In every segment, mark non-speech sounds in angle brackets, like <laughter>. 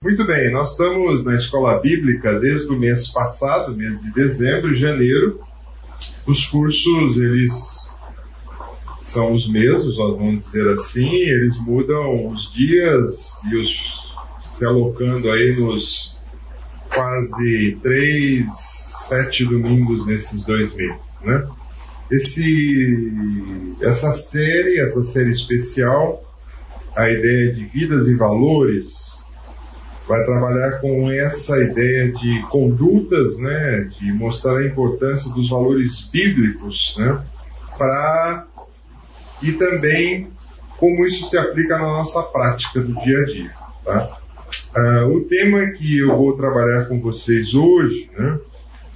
Muito bem, nós estamos na escola bíblica desde o mês passado, mês de dezembro, janeiro. Os cursos, eles são os mesmos, vamos dizer assim, eles mudam os dias e os se alocando aí nos quase três, sete domingos nesses dois meses, né? Esse, essa série, essa série especial, a ideia de vidas e valores, vai trabalhar com essa ideia de condutas, né, de mostrar a importância dos valores bíblicos, né, para e também como isso se aplica na nossa prática do dia a dia, tá? Uh, o tema que eu vou trabalhar com vocês hoje, né,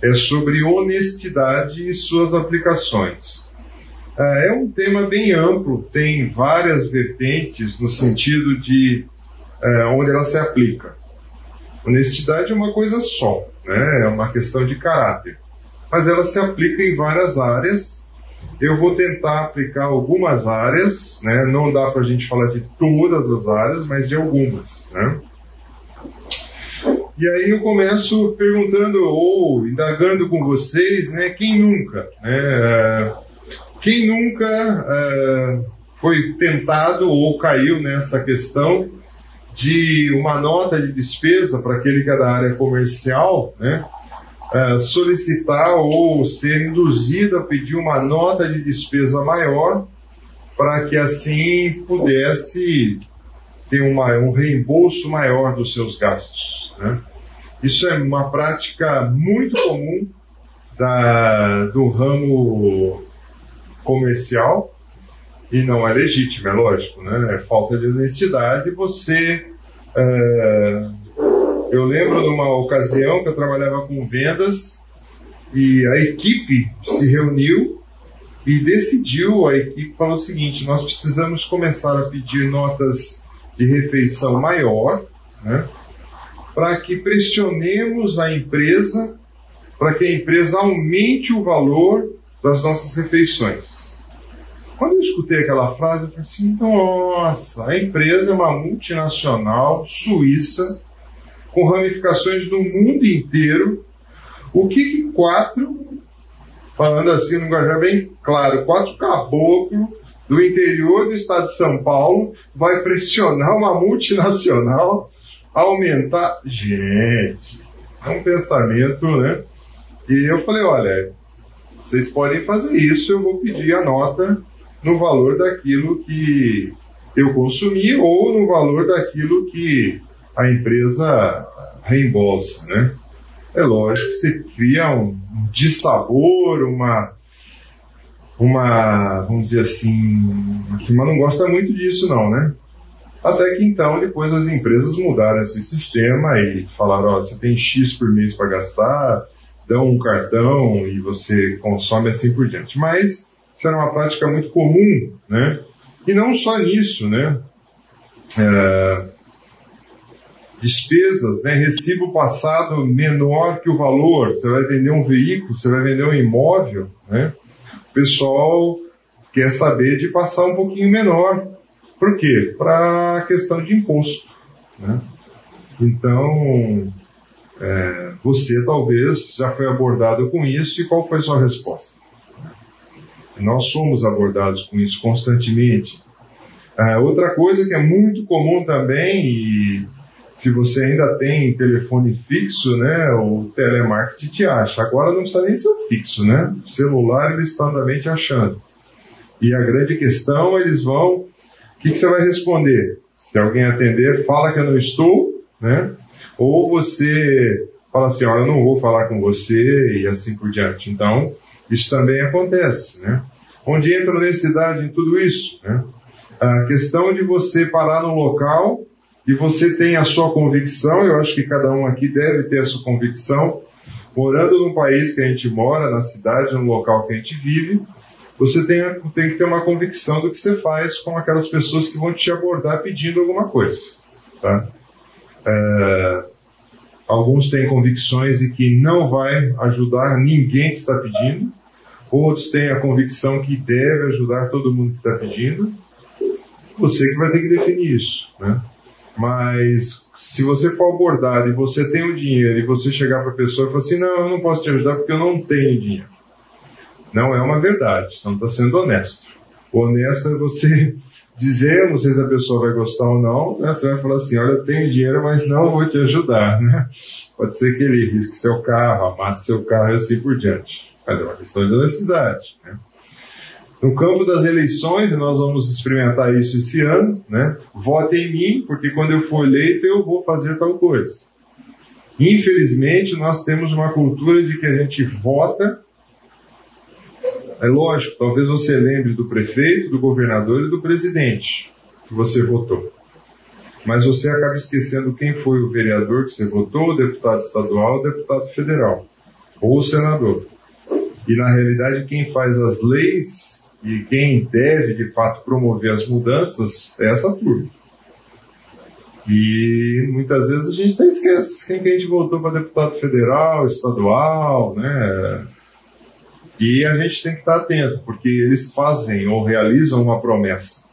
é sobre honestidade e suas aplicações. Uh, é um tema bem amplo, tem várias vertentes no sentido de uh, onde ela se aplica. Honestidade é uma coisa só, né? é uma questão de caráter. Mas ela se aplica em várias áreas. Eu vou tentar aplicar algumas áreas, né? não dá para a gente falar de todas as áreas, mas de algumas. Né? E aí eu começo perguntando ou indagando com vocês, né, quem nunca, né, quem nunca é, foi tentado ou caiu nessa questão de uma nota de despesa para aquele que é da área comercial, né, é, solicitar ou ser induzido a pedir uma nota de despesa maior para que assim pudesse ter uma, um reembolso maior dos seus gastos. Né? Isso é uma prática muito comum da, do ramo comercial e não é legítimo, é lógico, né? É falta de honestidade. Você, é, eu lembro de uma ocasião que eu trabalhava com vendas e a equipe se reuniu e decidiu, a equipe falou o seguinte: nós precisamos começar a pedir notas de refeição maior, né? Para que pressionemos a empresa, para que a empresa aumente o valor das nossas refeições. Quando eu escutei aquela frase, eu falei assim: nossa, a empresa é uma multinacional suíça, com ramificações no mundo inteiro. O que, que quatro, falando assim no linguajar bem claro, quatro caboclos do interior do estado de São Paulo vai pressionar uma multinacional a aumentar? Gente, é um pensamento, né? E eu falei: olha, vocês podem fazer isso, eu vou pedir a nota no valor daquilo que eu consumi ou no valor daquilo que a empresa reembolsa, né? É lógico que você cria um dissabor, uma, uma, vamos dizer assim, turma não gosta muito disso não, né? Até que então, depois as empresas mudaram esse sistema e falaram, ó, você tem X por mês para gastar, dão um cartão e você consome assim por diante. Mas isso era uma prática muito comum, né? E não só nisso, né? É, despesas, né? Recibo passado menor que o valor. Você vai vender um veículo, você vai vender um imóvel, né? O pessoal quer saber de passar um pouquinho menor. Por quê? Para a questão de imposto, né? Então, é, você talvez já foi abordado com isso e qual foi sua resposta? Nós somos abordados com isso constantemente. Ah, outra coisa que é muito comum também, e se você ainda tem telefone fixo, né, o telemarketing te acha. Agora não precisa nem ser fixo, né? O celular eles estão também te achando. E a grande questão, eles vão. O que, que você vai responder? Se alguém atender, fala que eu não estou, né? Ou você fala assim, olha, eu não vou falar com você e assim por diante. Então, isso também acontece, né? Onde entra necessidade em tudo isso, né? A questão de você parar num local e você tem a sua convicção, eu acho que cada um aqui deve ter a sua convicção, morando num país que a gente mora, na cidade, no local que a gente vive, você tem, tem que ter uma convicção do que você faz com aquelas pessoas que vão te abordar pedindo alguma coisa, tá? É, alguns têm convicções de que não vai ajudar ninguém que está pedindo, Outros têm a convicção que deve ajudar todo mundo que está pedindo. Você que vai ter que definir isso. Né? Mas se você for abordado e você tem o dinheiro e você chegar para a pessoa e falar assim, não, eu não posso te ajudar porque eu não tenho dinheiro. Não é uma verdade, você não está sendo honesto. Honesto é você dizer, não sei se a pessoa vai gostar ou não, né? você vai falar assim, olha, eu tenho dinheiro, mas não vou te ajudar. Né? Pode ser que ele risque seu carro, amasse seu carro e assim por diante. Mas é uma questão de honestidade. Né? No campo das eleições, e nós vamos experimentar isso esse ano, né? Vote em mim, porque quando eu for eleito eu vou fazer tal coisa. Infelizmente, nós temos uma cultura de que a gente vota. É lógico, talvez você lembre do prefeito, do governador e do presidente que você votou. Mas você acaba esquecendo quem foi o vereador que você votou, o deputado estadual, o deputado federal, ou o senador. E na realidade, quem faz as leis e quem deve, de fato, promover as mudanças é essa turma. E muitas vezes a gente até esquece quem que a gente votou para deputado federal, estadual, né? E a gente tem que estar atento, porque eles fazem ou realizam uma promessa.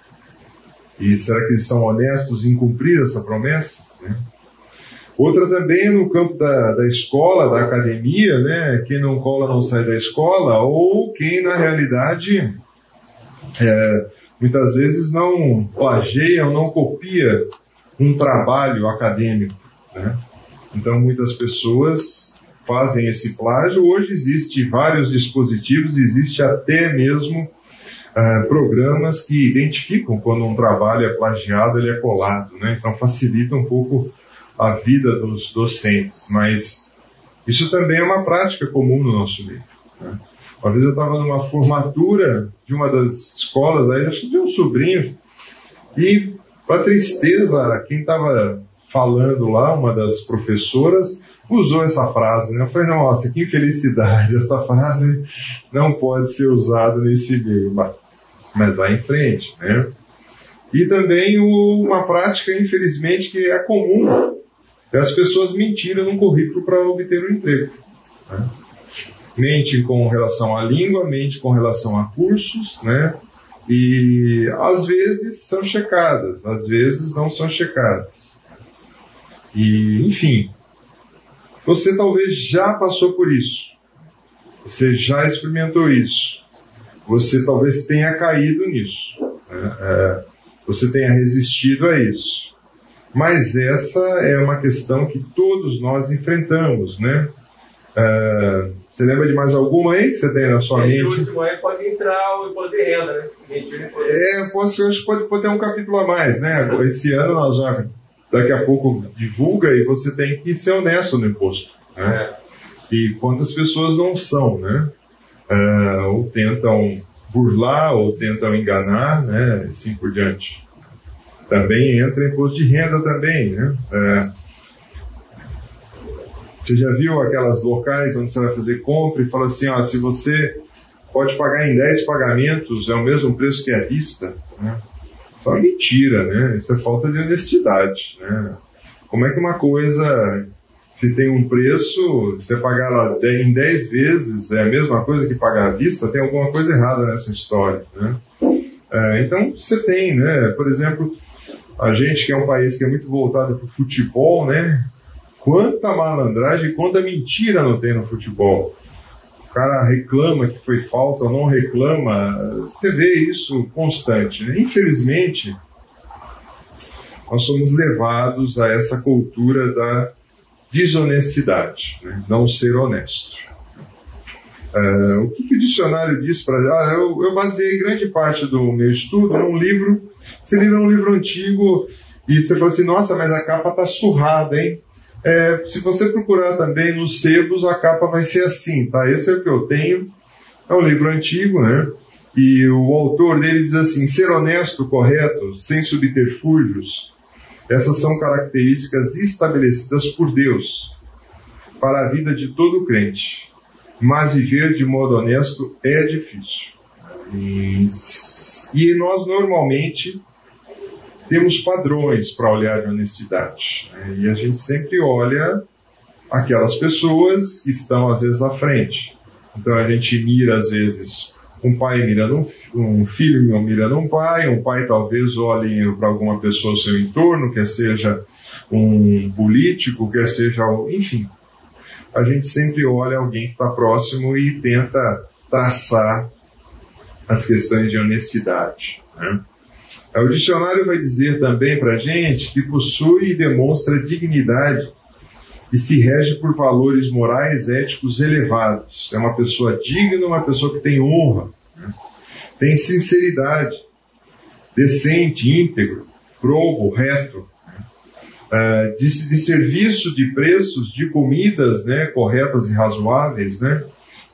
E será que eles são honestos em cumprir essa promessa? Né? Outra também é no campo da, da escola, da academia, né? Quem não cola não sai da escola, ou quem na realidade é, muitas vezes não plageia ou não copia um trabalho acadêmico. Né? Então, muitas pessoas fazem esse plágio. Hoje existe vários dispositivos, existe até mesmo uh, programas que identificam quando um trabalho é plagiado, ele é colado. Né? Então, facilita um pouco a vida dos docentes. Mas isso também é uma prática comum no nosso meio. Né? Uma vez eu estava numa formatura de uma das escolas, aí que de um sobrinho, e para tristeza, quem estava falando lá, uma das professoras, usou essa frase, né? Eu falei, nossa, que infelicidade, essa frase não pode ser usada nesse meio, mas vai em frente, né? E também uma prática, infelizmente, que é comum, é as pessoas mentirem no currículo para obter um emprego. Né? mente com relação à língua, mente com relação a cursos, né? E às vezes são checadas, às vezes não são checadas. E, enfim, você talvez já passou por isso. Você já experimentou isso. Você talvez tenha caído nisso. Né? É, você tenha resistido a isso. Mas essa é uma questão que todos nós enfrentamos, né? É, você lembra de mais alguma aí que você tem na sua Esse mente? último aí pode entrar o imposto de renda, né? É, pode, acho que pode, pode ter um capítulo a mais, né? Esse ano nós já daqui a pouco divulga e você tem que ser honesto no imposto. Né? É. E quantas pessoas não são, né? É, ou tentam burlar, ou tentam enganar, né? Assim por diante. Também entra imposto de renda também, né? É, você já viu aquelas locais onde você vai fazer compra e fala assim, ó, se você pode pagar em 10 pagamentos, é o mesmo preço que à vista, né? Isso é uma mentira, né? Isso é falta de honestidade, né? Como é que uma coisa, se tem um preço, você pagar ela em 10 vezes, é a mesma coisa que pagar à vista? Tem alguma coisa errada nessa história, né? É, então, você tem, né? Por exemplo, a gente que é um país que é muito voltado para o futebol, né? Quanta malandragem, quanta mentira não tem no futebol. O cara reclama que foi falta ou não reclama. Você vê isso constante. Né? Infelizmente, nós somos levados a essa cultura da desonestidade, né? não ser honesto. Uh, o que, que, o dicionário diz para. Ah, eu, eu baseei grande parte do meu estudo num livro. Livro é um livro antigo e você fala assim: nossa, mas a capa tá surrada, hein? É, se você procurar também nos sebos, a capa vai ser assim, tá? Esse é o que eu tenho. É um livro antigo, né? E o autor dele diz assim: ser honesto, correto, sem subterfúgios, essas são características estabelecidas por Deus para a vida de todo crente. Mas viver de modo honesto é difícil. E, nós normalmente temos padrões para olhar de honestidade. Né? E a gente sempre olha aquelas pessoas que estão às vezes à frente. Então a gente mira às vezes um pai mirando um, um filho mirando um pai, um pai talvez olhe para alguma pessoa do seu entorno, quer seja um político, quer seja, enfim. A gente sempre olha alguém que está próximo e tenta traçar as questões de honestidade. Né? O dicionário vai dizer também para a gente que possui e demonstra dignidade e se rege por valores morais, éticos elevados. É uma pessoa digna, uma pessoa que tem honra, né? tem sinceridade, decente, íntegro, probo, reto, uh, de, de, serviço, de preços, de comidas né, corretas e razoáveis. Né?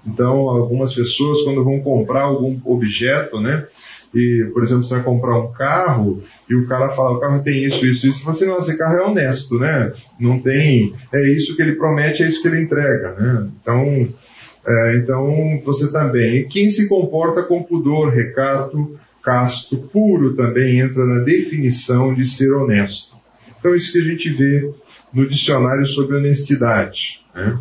Então, algumas pessoas, quando vão comprar algum objeto, né, e, por exemplo, você vai comprar um carro e o cara fala, o carro tem isso, isso, isso, você não, esse carro é honesto, né? Não tem, é isso que ele promete, é isso que ele entrega, né? Então, é, então você também, quem se comporta com pudor, recato, casto, puro também entra na definição de ser honesto. Então, isso que a gente vê no dicionário sobre honestidade. Né?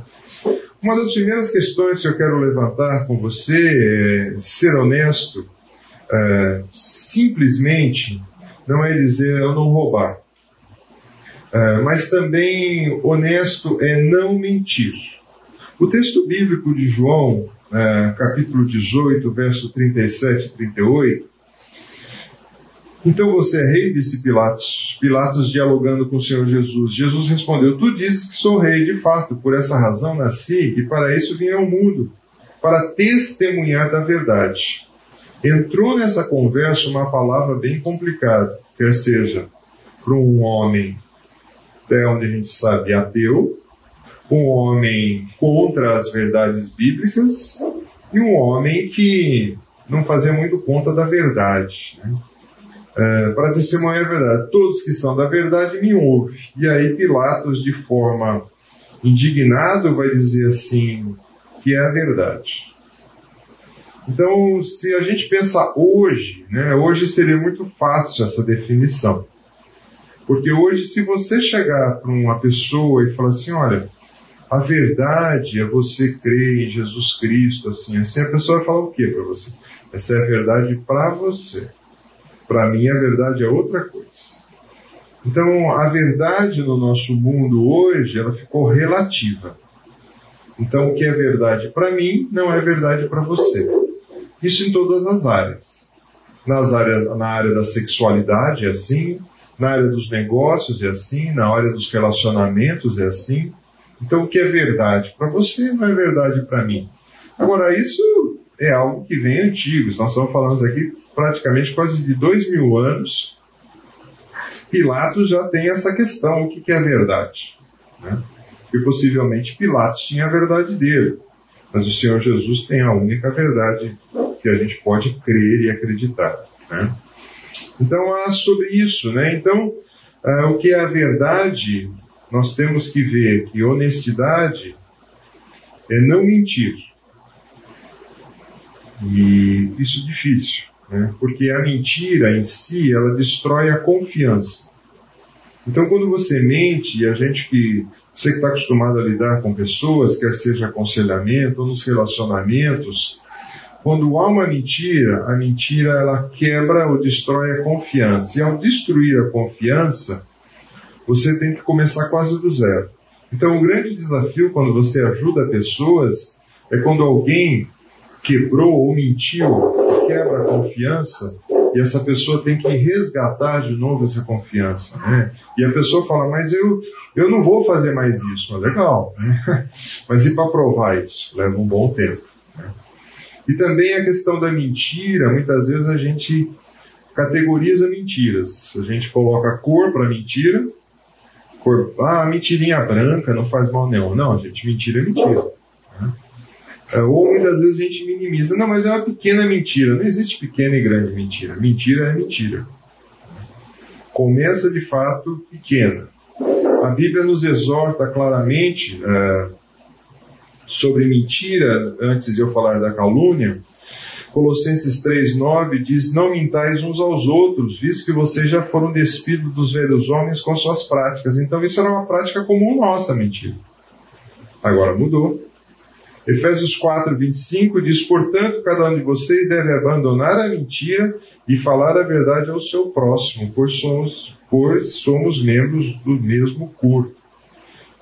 Uma das primeiras questões que eu quero levantar com você é ser honesto é, simplesmente não é dizer eu não roubar. É, mas também honesto é não mentir. O texto bíblico de João, é, capítulo 18, verso 37 e 38, então você é rei, disse Pilatos. Pilatos dialogando com o Senhor Jesus. Jesus respondeu: Tu dizes que sou rei, de fato, por essa razão nasci e para isso vim ao mundo, para testemunhar da verdade entrou nessa conversa uma palavra bem complicada, quer seja para um homem, até onde a gente sabe, ateu, um homem contra as verdades bíblicas e um homem que não fazia muito conta da verdade. Né? É, para testemunhar a verdade, todos que são da verdade me ouvem. E aí Pilatos, de forma indignado, vai dizer assim, que é a verdade. Então, se a gente pensar hoje, né, hoje seria muito fácil essa definição. Porque hoje, se você chegar para uma pessoa e falar assim, olha, a verdade é você crer em Jesus Cristo, assim, assim, a pessoa vai falar o que para você? Essa é a verdade para você. Para mim, a verdade é outra coisa. Então, a verdade no nosso mundo hoje, ela ficou relativa. Então, o que é verdade para mim não é verdade para você. Isso em todas as áreas. Nas áreas, na área da sexualidade é assim, na área dos negócios é assim, na área dos relacionamentos é assim. Então, o que é verdade para você não é verdade para mim. Agora, isso é algo que vem antigo. Nós estamos falando aqui praticamente quase de dois mil anos. Pilatos já tem essa questão: o que é verdade? Né? E possivelmente Pilatos tinha a verdade dele, mas o Senhor Jesus tem a única verdade que a gente pode crer e acreditar. Né? Então, há sobre isso. Né? Então, uh, o que é a verdade, nós temos que ver que honestidade é não mentir. E isso é difícil, né? porque a mentira em si, ela destrói a confiança. Então, quando você mente, e a gente que, você que está acostumado a lidar com pessoas, quer seja aconselhamento ou nos relacionamentos, quando há uma mentira, a mentira ela quebra ou destrói a confiança. E ao destruir a confiança, você tem que começar quase do zero. Então, o grande desafio quando você ajuda pessoas é quando alguém quebrou ou mentiu, quebra a confiança, e essa pessoa tem que resgatar de novo essa confiança. Né? E a pessoa fala, mas eu, eu não vou fazer mais isso. Mas legal, né? <laughs> mas e para provar isso? Leva um bom tempo. Né? E também a questão da mentira, muitas vezes a gente categoriza mentiras. A gente coloca cor para mentira, cor, ah, mentirinha branca não faz mal nenhum. Não, gente, mentira é mentira. Né? É, ou muitas vezes a gente minimiza, não, mas é uma pequena mentira. Não existe pequena e grande mentira. Mentira é mentira. Começa de fato pequena. A Bíblia nos exorta claramente. Uh, sobre mentira, antes de eu falar da calúnia, Colossenses 3,9 diz: Não mintais uns aos outros, visto que vocês já foram despidos dos velhos homens com suas práticas. Então, isso era uma prática comum nossa, mentira. Agora mudou. Efésios 4, 25 diz: Portanto, cada um de vocês deve abandonar a mentira e falar a verdade ao seu próximo, pois somos, pois somos membros do mesmo corpo.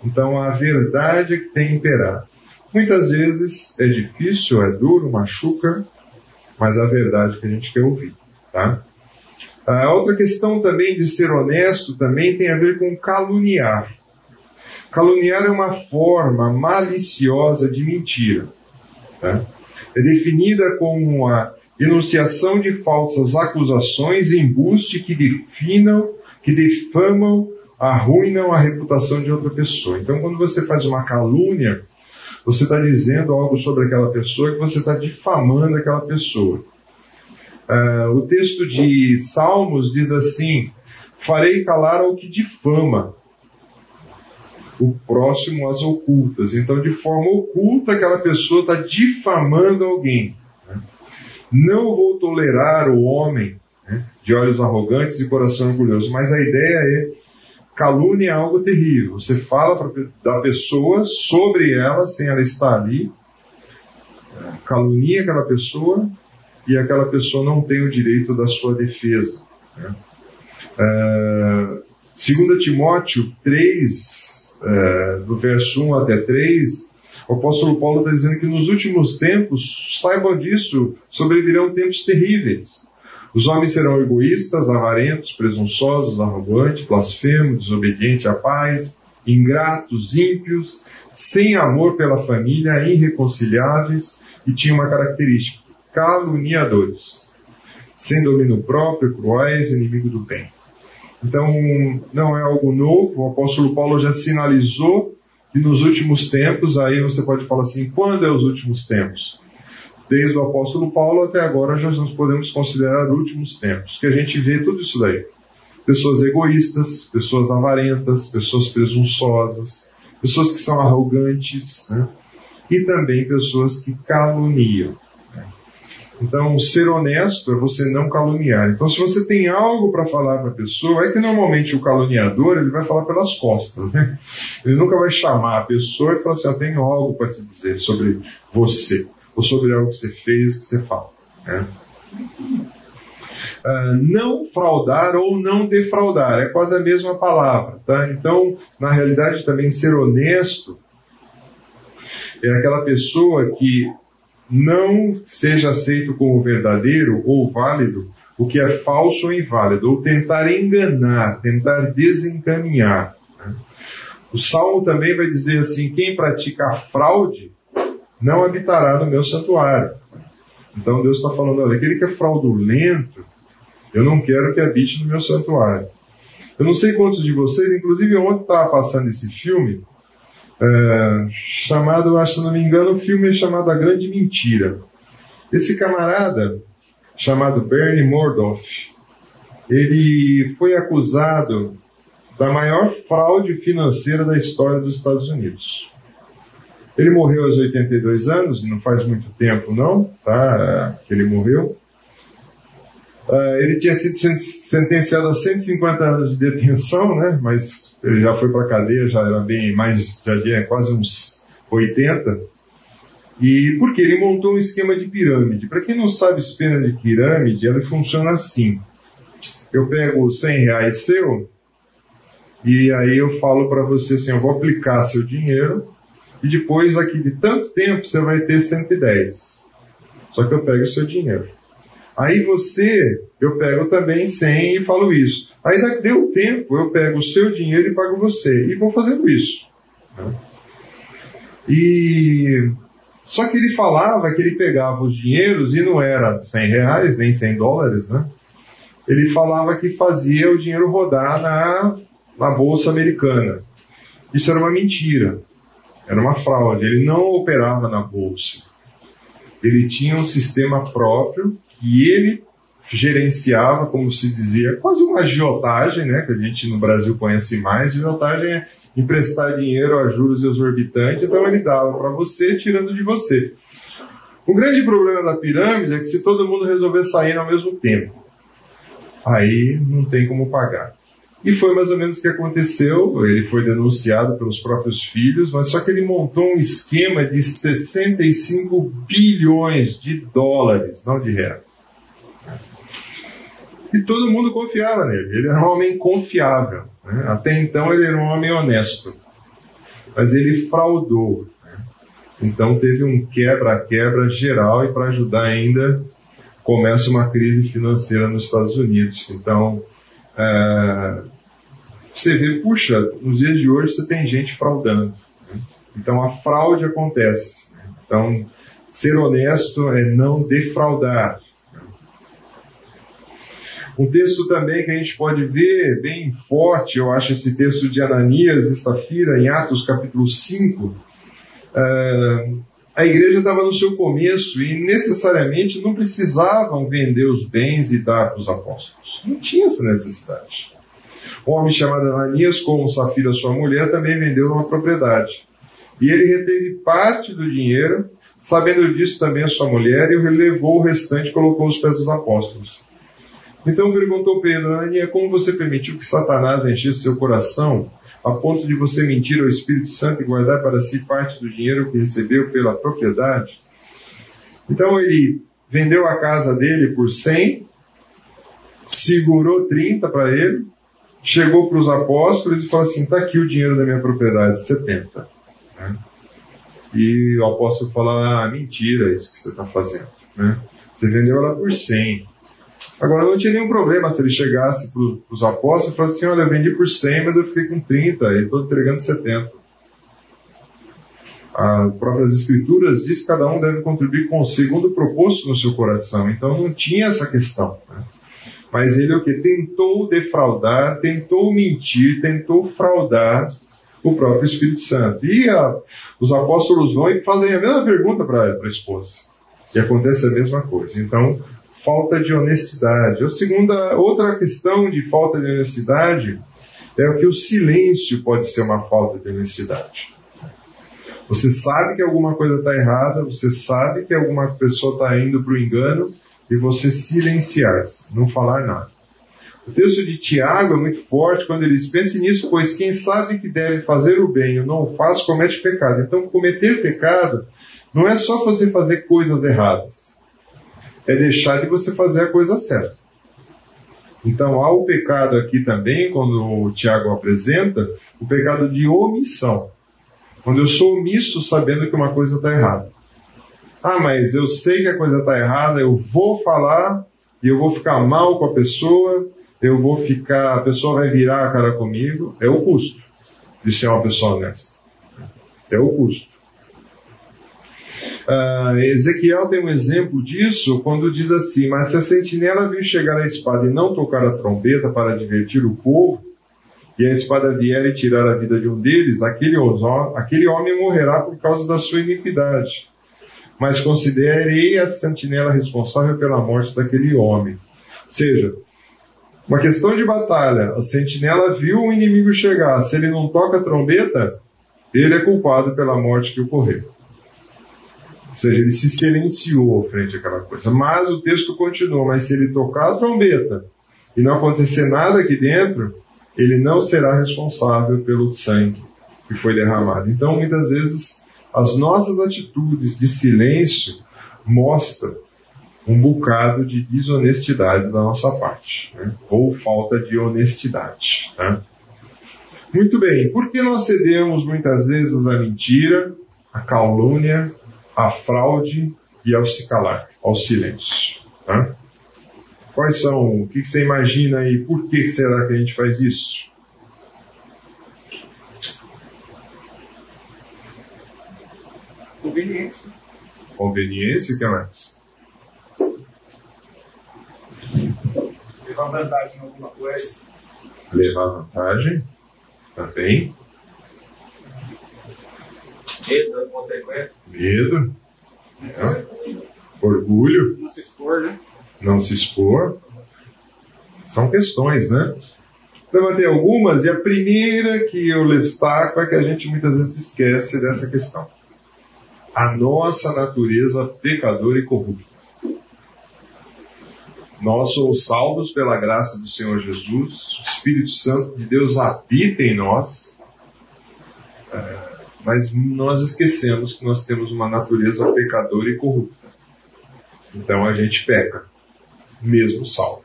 Então, a verdade é que tem que imperar. Muitas vezes é difícil, é duro, machuca, mas a verdade que a gente quer ouvir. Tá? A outra questão também de ser honesto também tem a ver com caluniar. Caluniar é uma forma maliciosa de mentira. Tá? É definida como a enunciação de falsas acusações, embuste que definam, que defamam, arruinam a reputação de outra pessoa. Então, quando você faz uma calúnia, você está dizendo algo sobre aquela pessoa que você está difamando aquela pessoa. Uh, o texto de Salmos diz assim: Farei calar ao que difama, o próximo às ocultas. Então, de forma oculta, aquela pessoa está difamando alguém. Né? Não vou tolerar o homem né, de olhos arrogantes e coração orgulhoso, mas a ideia é calúnia é algo terrível. Você fala da pessoa sobre ela sem ela estar ali, calunia aquela pessoa e aquela pessoa não tem o direito da sua defesa. Né? É, 2 Timóteo 3, é, do verso 1 até 3, o apóstolo Paulo está dizendo que nos últimos tempos, saibam disso, sobrevirão tempos terríveis. Os homens serão egoístas, avarentos, presunçosos, arrogantes, blasfemos, desobedientes à paz, ingratos, ímpios, sem amor pela família, irreconciliáveis e tinham uma característica: caluniadores, sem domínio próprio, cruéis, inimigo do bem. Então, não é algo novo, o apóstolo Paulo já sinalizou que nos últimos tempos, aí você pode falar assim, quando é os últimos tempos? Desde o apóstolo Paulo até agora já nós podemos considerar últimos tempos, que a gente vê tudo isso daí. Pessoas egoístas, pessoas avarentas, pessoas presunçosas, pessoas que são arrogantes, né? e também pessoas que caluniam. Então, ser honesto é você não caluniar. Então, se você tem algo para falar para a pessoa, é que normalmente o caluniador ele vai falar pelas costas, né? Ele nunca vai chamar a pessoa e falar assim: Eu tenho algo para te dizer sobre você, ou sobre algo que você fez, que você fala. Né? Uh, não fraudar ou não defraudar, é quase a mesma palavra, tá? Então, na realidade, também ser honesto é aquela pessoa que não seja aceito como verdadeiro ou válido o que é falso ou inválido, ou tentar enganar, tentar desencaminhar. Né? O Salmo também vai dizer assim: quem pratica a fraude não habitará no meu santuário. Então Deus está falando: olha, aquele que é fraudulento, eu não quero que habite no meu santuário. Eu não sei quantos de vocês, inclusive ontem estava passando esse filme, é, chamado, acho, se não me engano, o filme é chamado A Grande Mentira. Esse camarada, chamado Bernie Mordoff, ele foi acusado da maior fraude financeira da história dos Estados Unidos. Ele morreu aos 82 anos, não faz muito tempo não, tá, que ele morreu. Uh, ele tinha sido sentenciado a 150 anos de detenção, né? Mas ele já foi para a cadeia, já era bem mais, já tinha quase uns 80. E porque ele montou um esquema de pirâmide. Para quem não sabe esquema de pirâmide, ela funciona assim. Eu pego 100 reais seu e aí eu falo para você assim, eu vou aplicar seu dinheiro e depois aqui de tanto tempo você vai ter 110. Só que eu pego o seu dinheiro. Aí você, eu pego também 100 e falo isso. Aí deu tempo, eu pego o seu dinheiro e pago você. E vou fazendo isso. E só que ele falava que ele pegava os dinheiros e não era 100 reais nem 100 dólares, né? Ele falava que fazia o dinheiro rodar na, na bolsa americana. Isso era uma mentira. Era uma fraude. Ele não operava na bolsa. Ele tinha um sistema próprio que ele gerenciava, como se dizia, quase uma agiotagem, né, que a gente no Brasil conhece mais. Agiotagem é emprestar dinheiro a juros exorbitantes, então ele dava para você, tirando de você. O grande problema da pirâmide é que se todo mundo resolver sair ao mesmo tempo, aí não tem como pagar. E foi mais ou menos o que aconteceu. Ele foi denunciado pelos próprios filhos, mas só que ele montou um esquema de 65 bilhões de dólares, não de reais. E todo mundo confiava nele. Ele era um homem confiável. Né? Até então ele era um homem honesto. Mas ele fraudou. Né? Então teve um quebra-quebra geral e para ajudar ainda começa uma crise financeira nos Estados Unidos. Então, é, você vê, puxa, nos dias de hoje você tem gente fraudando. Né? Então a fraude acontece. Então, ser honesto é não defraudar. Um texto também que a gente pode ver bem forte, eu acho, esse texto de Ananias e Safira, em Atos capítulo 5. É, a igreja estava no seu começo e necessariamente não precisavam vender os bens e dar para os apóstolos. Não tinha essa necessidade. Um homem chamado Ananias, com Safira, sua mulher, também vendeu uma propriedade. E ele reteve parte do dinheiro, sabendo disso também a sua mulher, e levou o restante e colocou os pés dos apóstolos. Então perguntou Pedro, Ananias, como você permitiu que Satanás enchesse seu coração a ponto de você mentir ao Espírito Santo e guardar para si parte do dinheiro que recebeu pela propriedade? Então ele vendeu a casa dele por 100, segurou 30 para ele, chegou para os apóstolos e falou assim: está aqui o dinheiro da minha propriedade, 70. Né? E o apóstolo fala: ah, mentira isso que você está fazendo. Né? Você vendeu ela por 100. Agora não tinha nenhum problema se ele chegasse para os apóstolos e falasse assim: olha, eu vendi por 100, mas eu fiquei com 30 e estou entregando 70. As próprias escrituras diz que cada um deve contribuir com o segundo proposto no seu coração. Então não tinha essa questão. Né? Mas ele o que? Tentou defraudar, tentou mentir, tentou fraudar o próprio Espírito Santo. E a, os apóstolos vão e fazem a mesma pergunta para a esposa. E acontece a mesma coisa. Então, falta de honestidade. A segunda, outra questão de falta de honestidade é o que o silêncio pode ser uma falta de honestidade. Você sabe que alguma coisa está errada, você sabe que alguma pessoa está indo para o engano, e você silenciar, não falar nada. O texto de Tiago é muito forte quando ele diz: pense nisso, pois quem sabe que deve fazer o bem e não o faz, comete pecado. Então, cometer pecado não é só você fazer coisas erradas, é deixar de você fazer a coisa certa. Então, há o pecado aqui também, quando o Tiago apresenta, o pecado de omissão. Quando eu sou omisso sabendo que uma coisa está errada. Ah, mas eu sei que a coisa está errada, eu vou falar e eu vou ficar mal com a pessoa, eu vou ficar, a pessoa vai virar a cara comigo. É o custo de ser uma pessoa honesta. É o custo. Uh, Ezequiel tem um exemplo disso quando diz assim: Mas se a sentinela vir chegar a espada e não tocar a trombeta para divertir o povo, e a espada vier e tirar a vida de um deles, aquele, aquele homem morrerá por causa da sua iniquidade mas considerei a sentinela responsável pela morte daquele homem. Ou seja, uma questão de batalha. A sentinela viu o inimigo chegar. Se ele não toca a trombeta, ele é culpado pela morte que ocorreu. Ou seja, ele se silenciou frente àquela coisa. Mas o texto continua. Mas se ele tocar a trombeta e não acontecer nada aqui dentro, ele não será responsável pelo sangue que foi derramado. Então, muitas vezes, as nossas atitudes de silêncio mostram um bocado de desonestidade da nossa parte, né? ou falta de honestidade. Né? Muito bem, por que nós cedemos muitas vezes à mentira, à calúnia, à fraude e ao se calar, ao silêncio? Né? Quais são, o que você imagina aí, por que será que a gente faz isso? Conveniência. Conveniência, que mais? Levar vantagem em alguma coisa. Levar vantagem? Também. Medo das consequências. Medo. É. Orgulho. Não se expor, né? Não se expor. São questões, né? Levantei algumas e a primeira que eu destaco é que a gente muitas vezes esquece dessa questão a nossa natureza pecadora e corrupta. Nós somos salvos pela graça do Senhor Jesus, o Espírito Santo de Deus habita em nós, é, mas nós esquecemos que nós temos uma natureza pecadora e corrupta. Então a gente peca, mesmo salvo.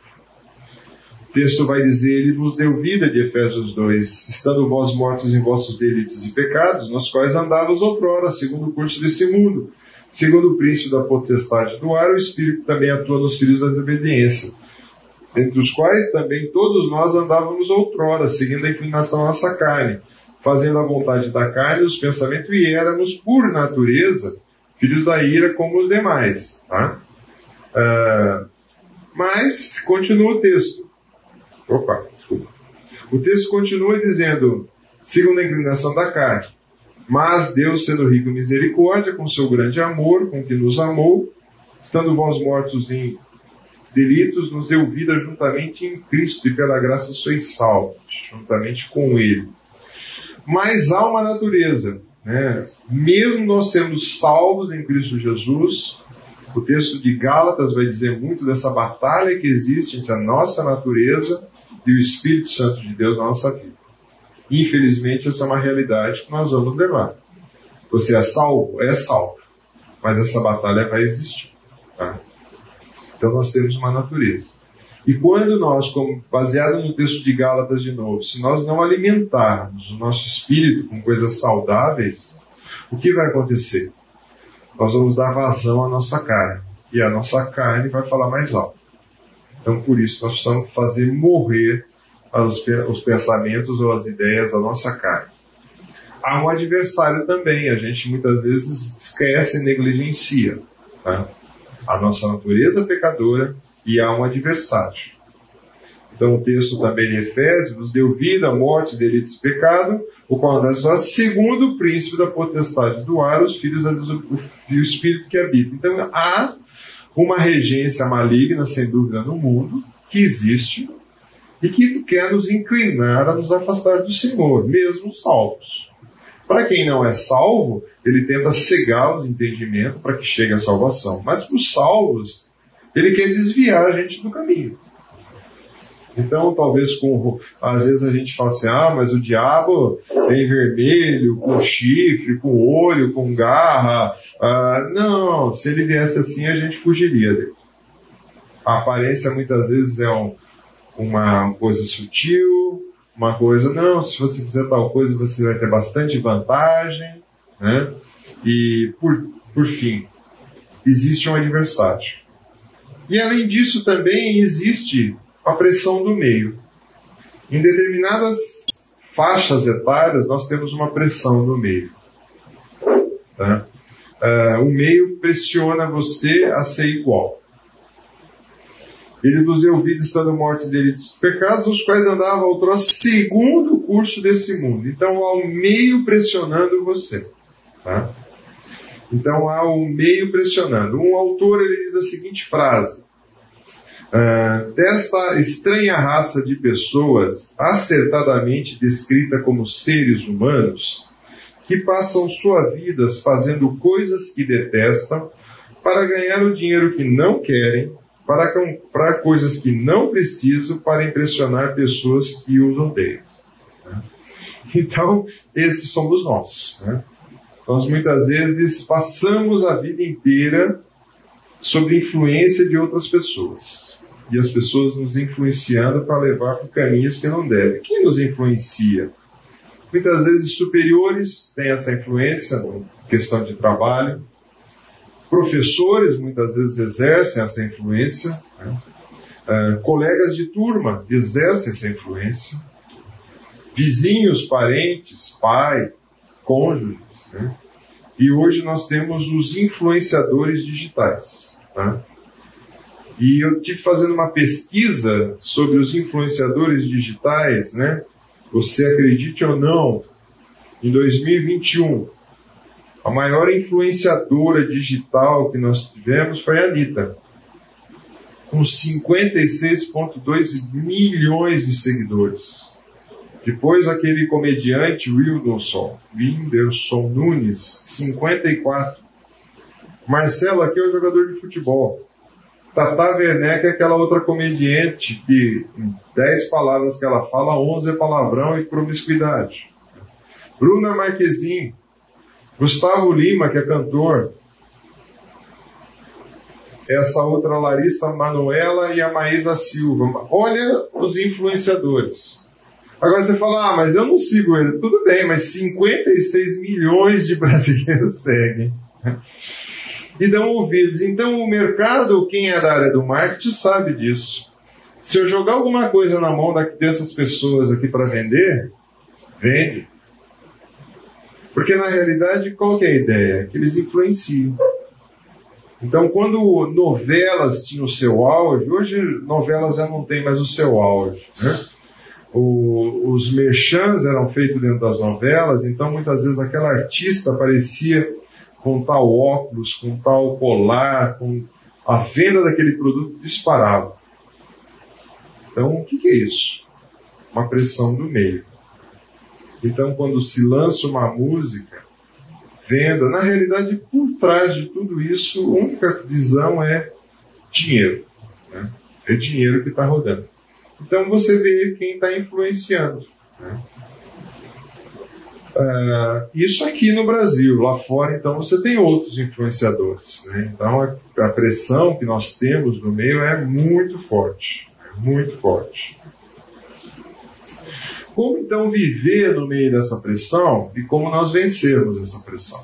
O texto vai dizer: Ele vos deu vida, de Efésios 2, estando vós mortos em vossos delitos e pecados, nos quais andávamos outrora, segundo o curso desse mundo Segundo o príncipe da potestade do ar, o Espírito também atua nos filhos da desobediência, entre os quais também todos nós andávamos outrora, seguindo a inclinação da nossa carne, fazendo a vontade da carne os pensamentos, e éramos, por natureza, filhos da ira como os demais. Tá? Uh, mas, continua o texto. Opa, desculpa. O texto continua dizendo, segundo a inclinação da carne, mas Deus, sendo rico em misericórdia, com seu grande amor, com que nos amou, estando vós mortos em delitos, nos deu vida juntamente em Cristo, e pela graça sois salvos, juntamente com Ele. Mas há uma natureza, né? mesmo nós sendo salvos em Cristo Jesus, o texto de Gálatas vai dizer muito dessa batalha que existe entre a nossa natureza e o Espírito Santo de Deus na nossa vida. Infelizmente, essa é uma realidade que nós vamos levar. Você é salvo? É salvo. Mas essa batalha vai existir. Tá? Então nós temos uma natureza. E quando nós, como, baseado no texto de Gálatas de novo, se nós não alimentarmos o nosso espírito com coisas saudáveis, o que vai acontecer? Nós vamos dar vazão à nossa carne. E a nossa carne vai falar mais alto. Então por isso nós precisamos fazer morrer as, os pensamentos ou as ideias da nossa carne. Há um adversário também, a gente muitas vezes esquece e negligencia tá? a nossa natureza pecadora e há um adversário. Então o texto também de Efésios nos deu vida, morte, delitos e pecado, o qual nós nós, segundo o príncipe da potestade do ar, os filhos do espírito que habita. Então há uma regência maligna, sem dúvida, no mundo, que existe, e que quer nos inclinar a nos afastar do Senhor, mesmo salvos. Para quem não é salvo, ele tenta cegar os entendimentos para que chegue a salvação. Mas para os salvos, ele quer desviar a gente do caminho. Então, talvez com. Às vezes a gente fala assim: ah, mas o diabo tem vermelho, com chifre, com olho, com garra. Ah, não, se ele viesse assim, a gente fugiria dele. A aparência muitas vezes é um, uma coisa sutil, uma coisa, não, se você fizer tal coisa você vai ter bastante vantagem, né? E por, por fim, existe um adversário. E além disso também existe a pressão do meio. Em determinadas faixas etárias nós temos uma pressão no meio. Tá? Uh, o meio pressiona você a ser igual. Ele nos deu vida estando mortos delitos e pecados, os quais andava outrora segundo o curso desse mundo. Então um meio pressionando você. Tá? Então há um meio pressionando. Um autor ele diz a seguinte frase: uh, desta estranha raça de pessoas, acertadamente descrita como seres humanos, que passam sua vida fazendo coisas que detestam, para ganhar o dinheiro que não querem, para comprar coisas que não preciso para impressionar pessoas que os odeiam. Né? Então, esses somos nós. Né? Nós muitas vezes passamos a vida inteira sob influência de outras pessoas. E as pessoas nos influenciando para levar por caminhos que não devem. Quem nos influencia? Muitas vezes superiores têm essa influência, questão de trabalho, Professores muitas vezes exercem essa influência, né? uh, colegas de turma exercem essa influência, vizinhos, parentes, pai, cônjuges. Né? E hoje nós temos os influenciadores digitais. Tá? E eu tive fazendo uma pesquisa sobre os influenciadores digitais, né? Você acredite ou não, em 2021, a maior influenciadora digital que nós tivemos foi a Anitta, com 56,2 milhões de seguidores. Depois aquele comediante Wilderson, Wilderson Nunes, 54. Marcelo aqui é o jogador de futebol. Tata Werneck é aquela outra comediante que, em 10 palavras que ela fala, 11 é palavrão e promiscuidade. Bruna Marquezine, Gustavo Lima, que é cantor, essa outra Larissa Manuela e a Maísa Silva. Olha os influenciadores. Agora você fala, ah, mas eu não sigo ele. Tudo bem, mas 56 milhões de <laughs> brasileiros seguem e dão ouvidos. Então, o mercado, quem é da área do marketing, sabe disso. Se eu jogar alguma coisa na mão dessas pessoas aqui para vender, vende. Porque na realidade, qual é a ideia? Que eles influenciam. Então, quando novelas tinham o seu auge, hoje novelas já não tem mais o seu auge. Né? O, os merchans eram feitos dentro das novelas, então muitas vezes aquela artista aparecia com tal óculos, com tal colar, com a venda daquele produto disparava. Então, o que, que é isso? Uma pressão do meio. Então, quando se lança uma música, venda, na realidade, por trás de tudo isso, a única visão é dinheiro. Né? É dinheiro que está rodando. Então, você vê quem está influenciando. Uh, isso aqui no Brasil, lá fora, então você tem outros influenciadores. Né? Então a, a, pressão que nós temos no meio é muito forte, é muito forte. Como então viver no meio dessa pressão e como nós vencermos essa pressão?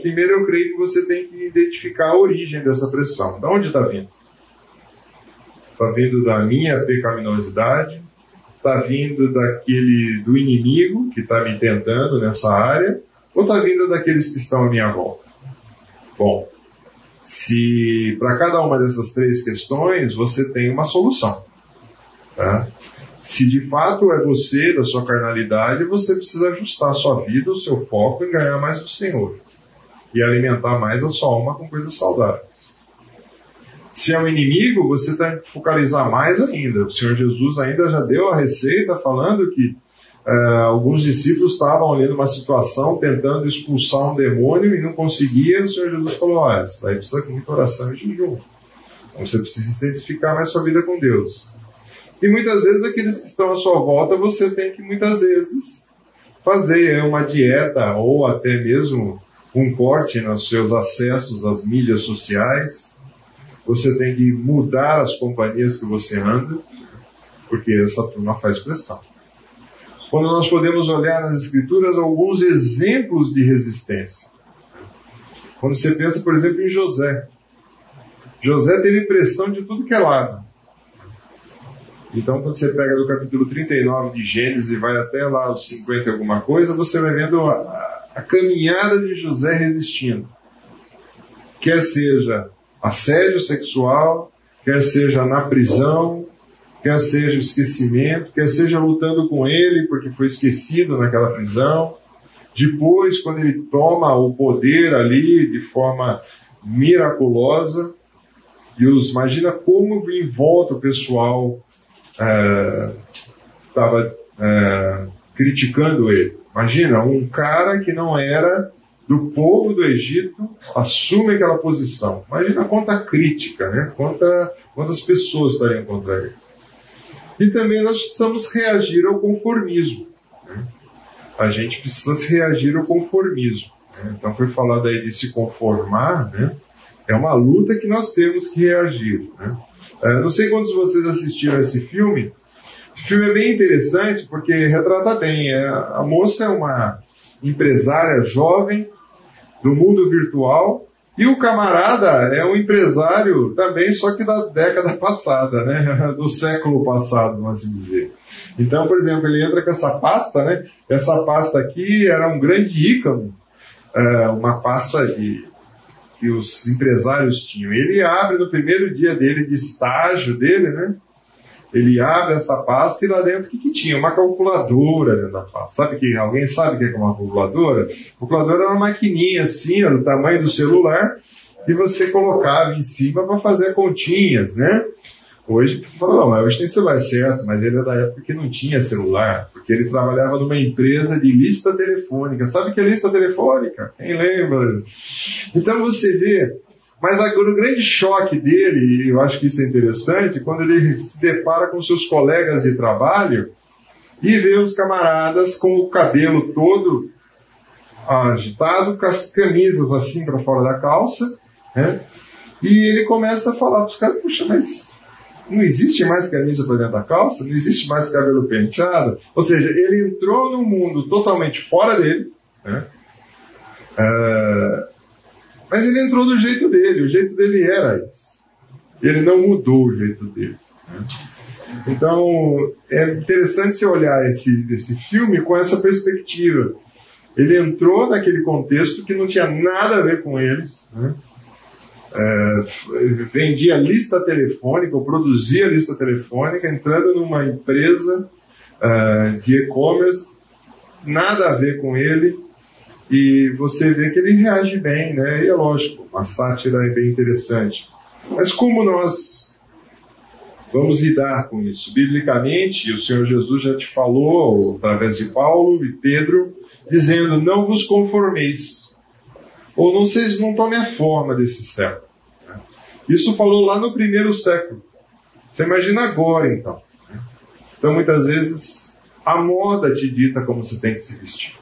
Primeiro, eu creio que você tem que identificar a origem dessa pressão. De onde está vindo? Está vindo da minha pecaminosidade, está vindo daquele do inimigo que está me tentando nessa área, ou está vindo daqueles que estão à minha volta? Bom, se para cada uma dessas três questões você tem uma solução. Tá? Se de fato é você, da sua carnalidade, você precisa ajustar a sua vida, o seu foco em ganhar mais do Senhor e alimentar mais a sua alma com coisas saudáveis. Se é um inimigo, você tem que focalizar mais ainda. O Senhor Jesus ainda já deu a receita falando que uh, alguns discípulos estavam ali numa situação tentando expulsar um demônio e não conseguia. O Senhor Jesus falou: olha, isso daí precisa de muita oração e jejum. Então você precisa identificar mais sua vida com Deus. E muitas vezes aqueles que estão à sua volta, você tem que muitas vezes fazer uma dieta ou até mesmo um corte nos seus acessos às mídias sociais você tem que mudar as companhias que você anda, porque essa turma faz pressão. Quando nós podemos olhar nas Escrituras alguns exemplos de resistência. Quando você pensa, por exemplo, em José. José teve pressão de tudo que é lado. Então, quando você pega do capítulo 39 de Gênesis e vai até lá os 50 e alguma coisa, você vai vendo a, a caminhada de José resistindo. Quer seja assédio sexual, quer seja na prisão, quer seja esquecimento, quer seja lutando com ele porque foi esquecido naquela prisão. Depois, quando ele toma o poder ali de forma miraculosa, os imagina como em volta o pessoal estava é, é, criticando ele. Imagina um cara que não era do povo do Egito assume aquela posição. Imagina quanta crítica, né? Quanta, quantas pessoas estariam contra ele. E também nós precisamos reagir ao conformismo. Né? A gente precisa reagir ao conformismo. Né? Então foi falado aí de se conformar, né? É uma luta que nós temos que reagir. Né? É, não sei quantos de vocês assistiram esse filme. Esse filme é bem interessante porque retrata bem. É, a moça é uma empresária jovem do mundo virtual. E o camarada é um empresário também, só que da década <laughs> passada, né? <laughs> Do século passado, vamos assim dizer. Então, por exemplo, ele entra com essa pasta, né? Essa pasta aqui era um grande ícone, é, uma pasta de, que os empresários tinham. Ele abre no primeiro dia dele de estágio dele, né? Ele abre essa pasta e lá dentro o que, que tinha? Uma calculadora dentro da pasta. Sabe que alguém sabe o que é uma calculadora? Calculadora era uma maquininha assim, do tamanho do celular, que você colocava em cima para fazer continhas, né? Hoje você fala, não, mas hoje tem celular certo, mas ele é da época que não tinha celular, porque ele trabalhava numa empresa de lista telefônica. Sabe que é lista telefônica? Quem lembra? Então você vê Mas agora, o grande choque dele, e eu acho que isso é interessante, quando ele se depara com seus colegas de trabalho e vê os camaradas com o cabelo todo agitado, com as camisas assim para fora da calça, né? E ele começa a falar para os caras, puxa, mas não existe mais camisa para dentro da calça, não existe mais cabelo penteado. Ou seja, ele entrou num mundo totalmente fora dele, né? Uh, mas ele entrou do jeito dele, o jeito dele era esse. Ele não mudou o jeito dele. Né? Então, é interessante você olhar esse, esse filme com essa perspectiva. Ele entrou naquele contexto que não tinha nada a ver com ele. Né? É, vendia lista telefônica, ou produzia lista telefônica, entrando numa empresa uh, de e-commerce, nada a ver com ele, e você vê que ele reage bem, né? E é lógico, a sátira é bem interessante. Mas como nós vamos lidar com isso? Biblicamente, o Senhor Jesus já te falou, através de Paulo e Pedro, dizendo: não vos conformeis ou não seja, não tome a forma desse século. Isso falou lá no primeiro século. Você imagina agora, então. Então, muitas vezes, a moda te dita como você tem que se vestir,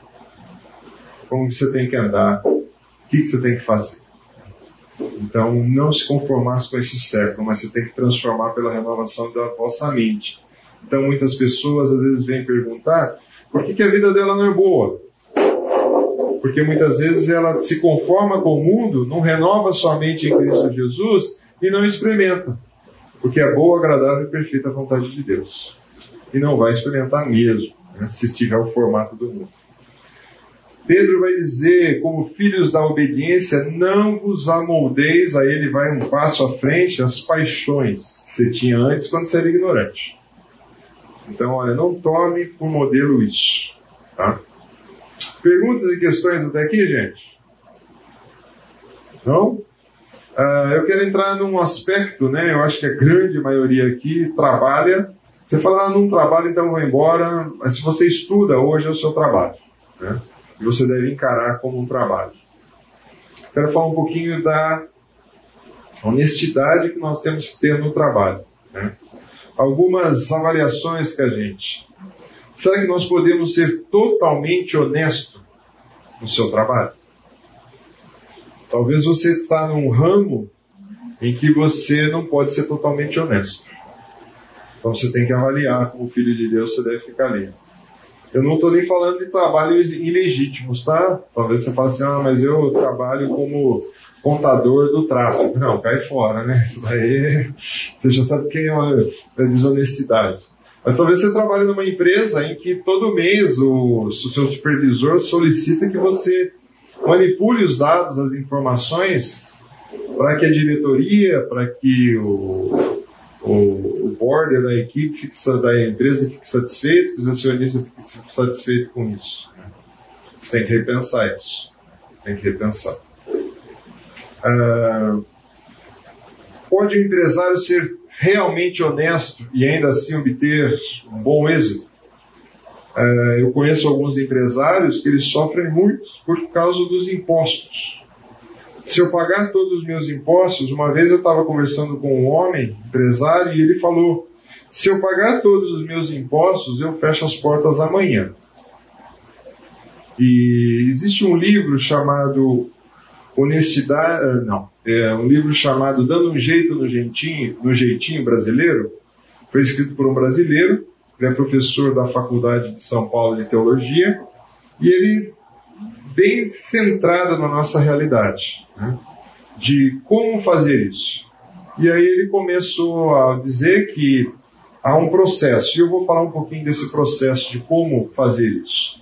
como você tem que andar, o que você tem que fazer. Então, não se conformar com esse século, mas você tem que transformar pela renovação da vossa mente. Então, muitas pessoas às vezes vêm perguntar por que, que a vida dela não é boa. Porque muitas vezes ela se conforma com o mundo, não renova sua mente em Cristo Jesus e não experimenta. Porque é boa, agradável e perfeita a vontade de Deus. E não vai experimentar mesmo, né, se estiver o formato do mundo. Pedro vai dizer, como filhos da obediência, não vos amoldeis, aí ele vai um passo à frente, as paixões que você tinha antes quando você era ignorante. Então, olha, não tome por modelo isso. Tá? Perguntas e questões até aqui, gente? Não? Uh, eu quero entrar num aspecto, né? Eu acho que a grande maioria aqui trabalha. Você fala, ah, não trabalho, então vou embora. Mas se você estuda, hoje é o seu trabalho. Né? E você deve encarar como um trabalho. Quero falar um pouquinho da honestidade que nós temos que ter no trabalho. Né? Algumas avaliações que a gente Será que nós podemos ser totalmente honestos no seu trabalho? Talvez você está num ramo em que você não pode ser totalmente honesto. Então você tem que avaliar como filho de Deus você deve ficar ali. Eu não estou nem falando de trabalhos ilegítimos, tá? Talvez você fale assim, ah, mas eu trabalho como contador do tráfego. Não, cai fora, né? Isso daí <laughs> você já sabe quem é a desonestidade. Mas talvez você trabalhe numa empresa em que todo mês o, o seu supervisor solicita que você manipule os dados, as informações, para que a diretoria, para que o, o, o board da equipe, fique, da empresa fique satisfeito, que os acionistas fiquem satisfeitos com isso. Você tem que repensar isso. Tem que repensar. Uh, pode o empresário ser realmente honesto e ainda assim obter um bom êxito. É, eu conheço alguns empresários que eles sofrem muito por causa dos impostos. Se eu pagar todos os meus impostos, uma vez eu estava conversando com um homem, empresário, e ele falou: se eu pagar todos os meus impostos, eu fecho as portas amanhã. E existe um livro chamado Honestidade, eh, não, é um livro chamado Dando um Jeito no Jeitinho, no Jeitinho Brasileiro, foi escrito por um brasileiro, ele é professor da Faculdade de São Paulo de Teologia, e ele bem centrado na nossa realidade, né, de como fazer isso. E aí ele começou a dizer que há um processo, e eu vou falar um pouquinho desse processo de como fazer isso.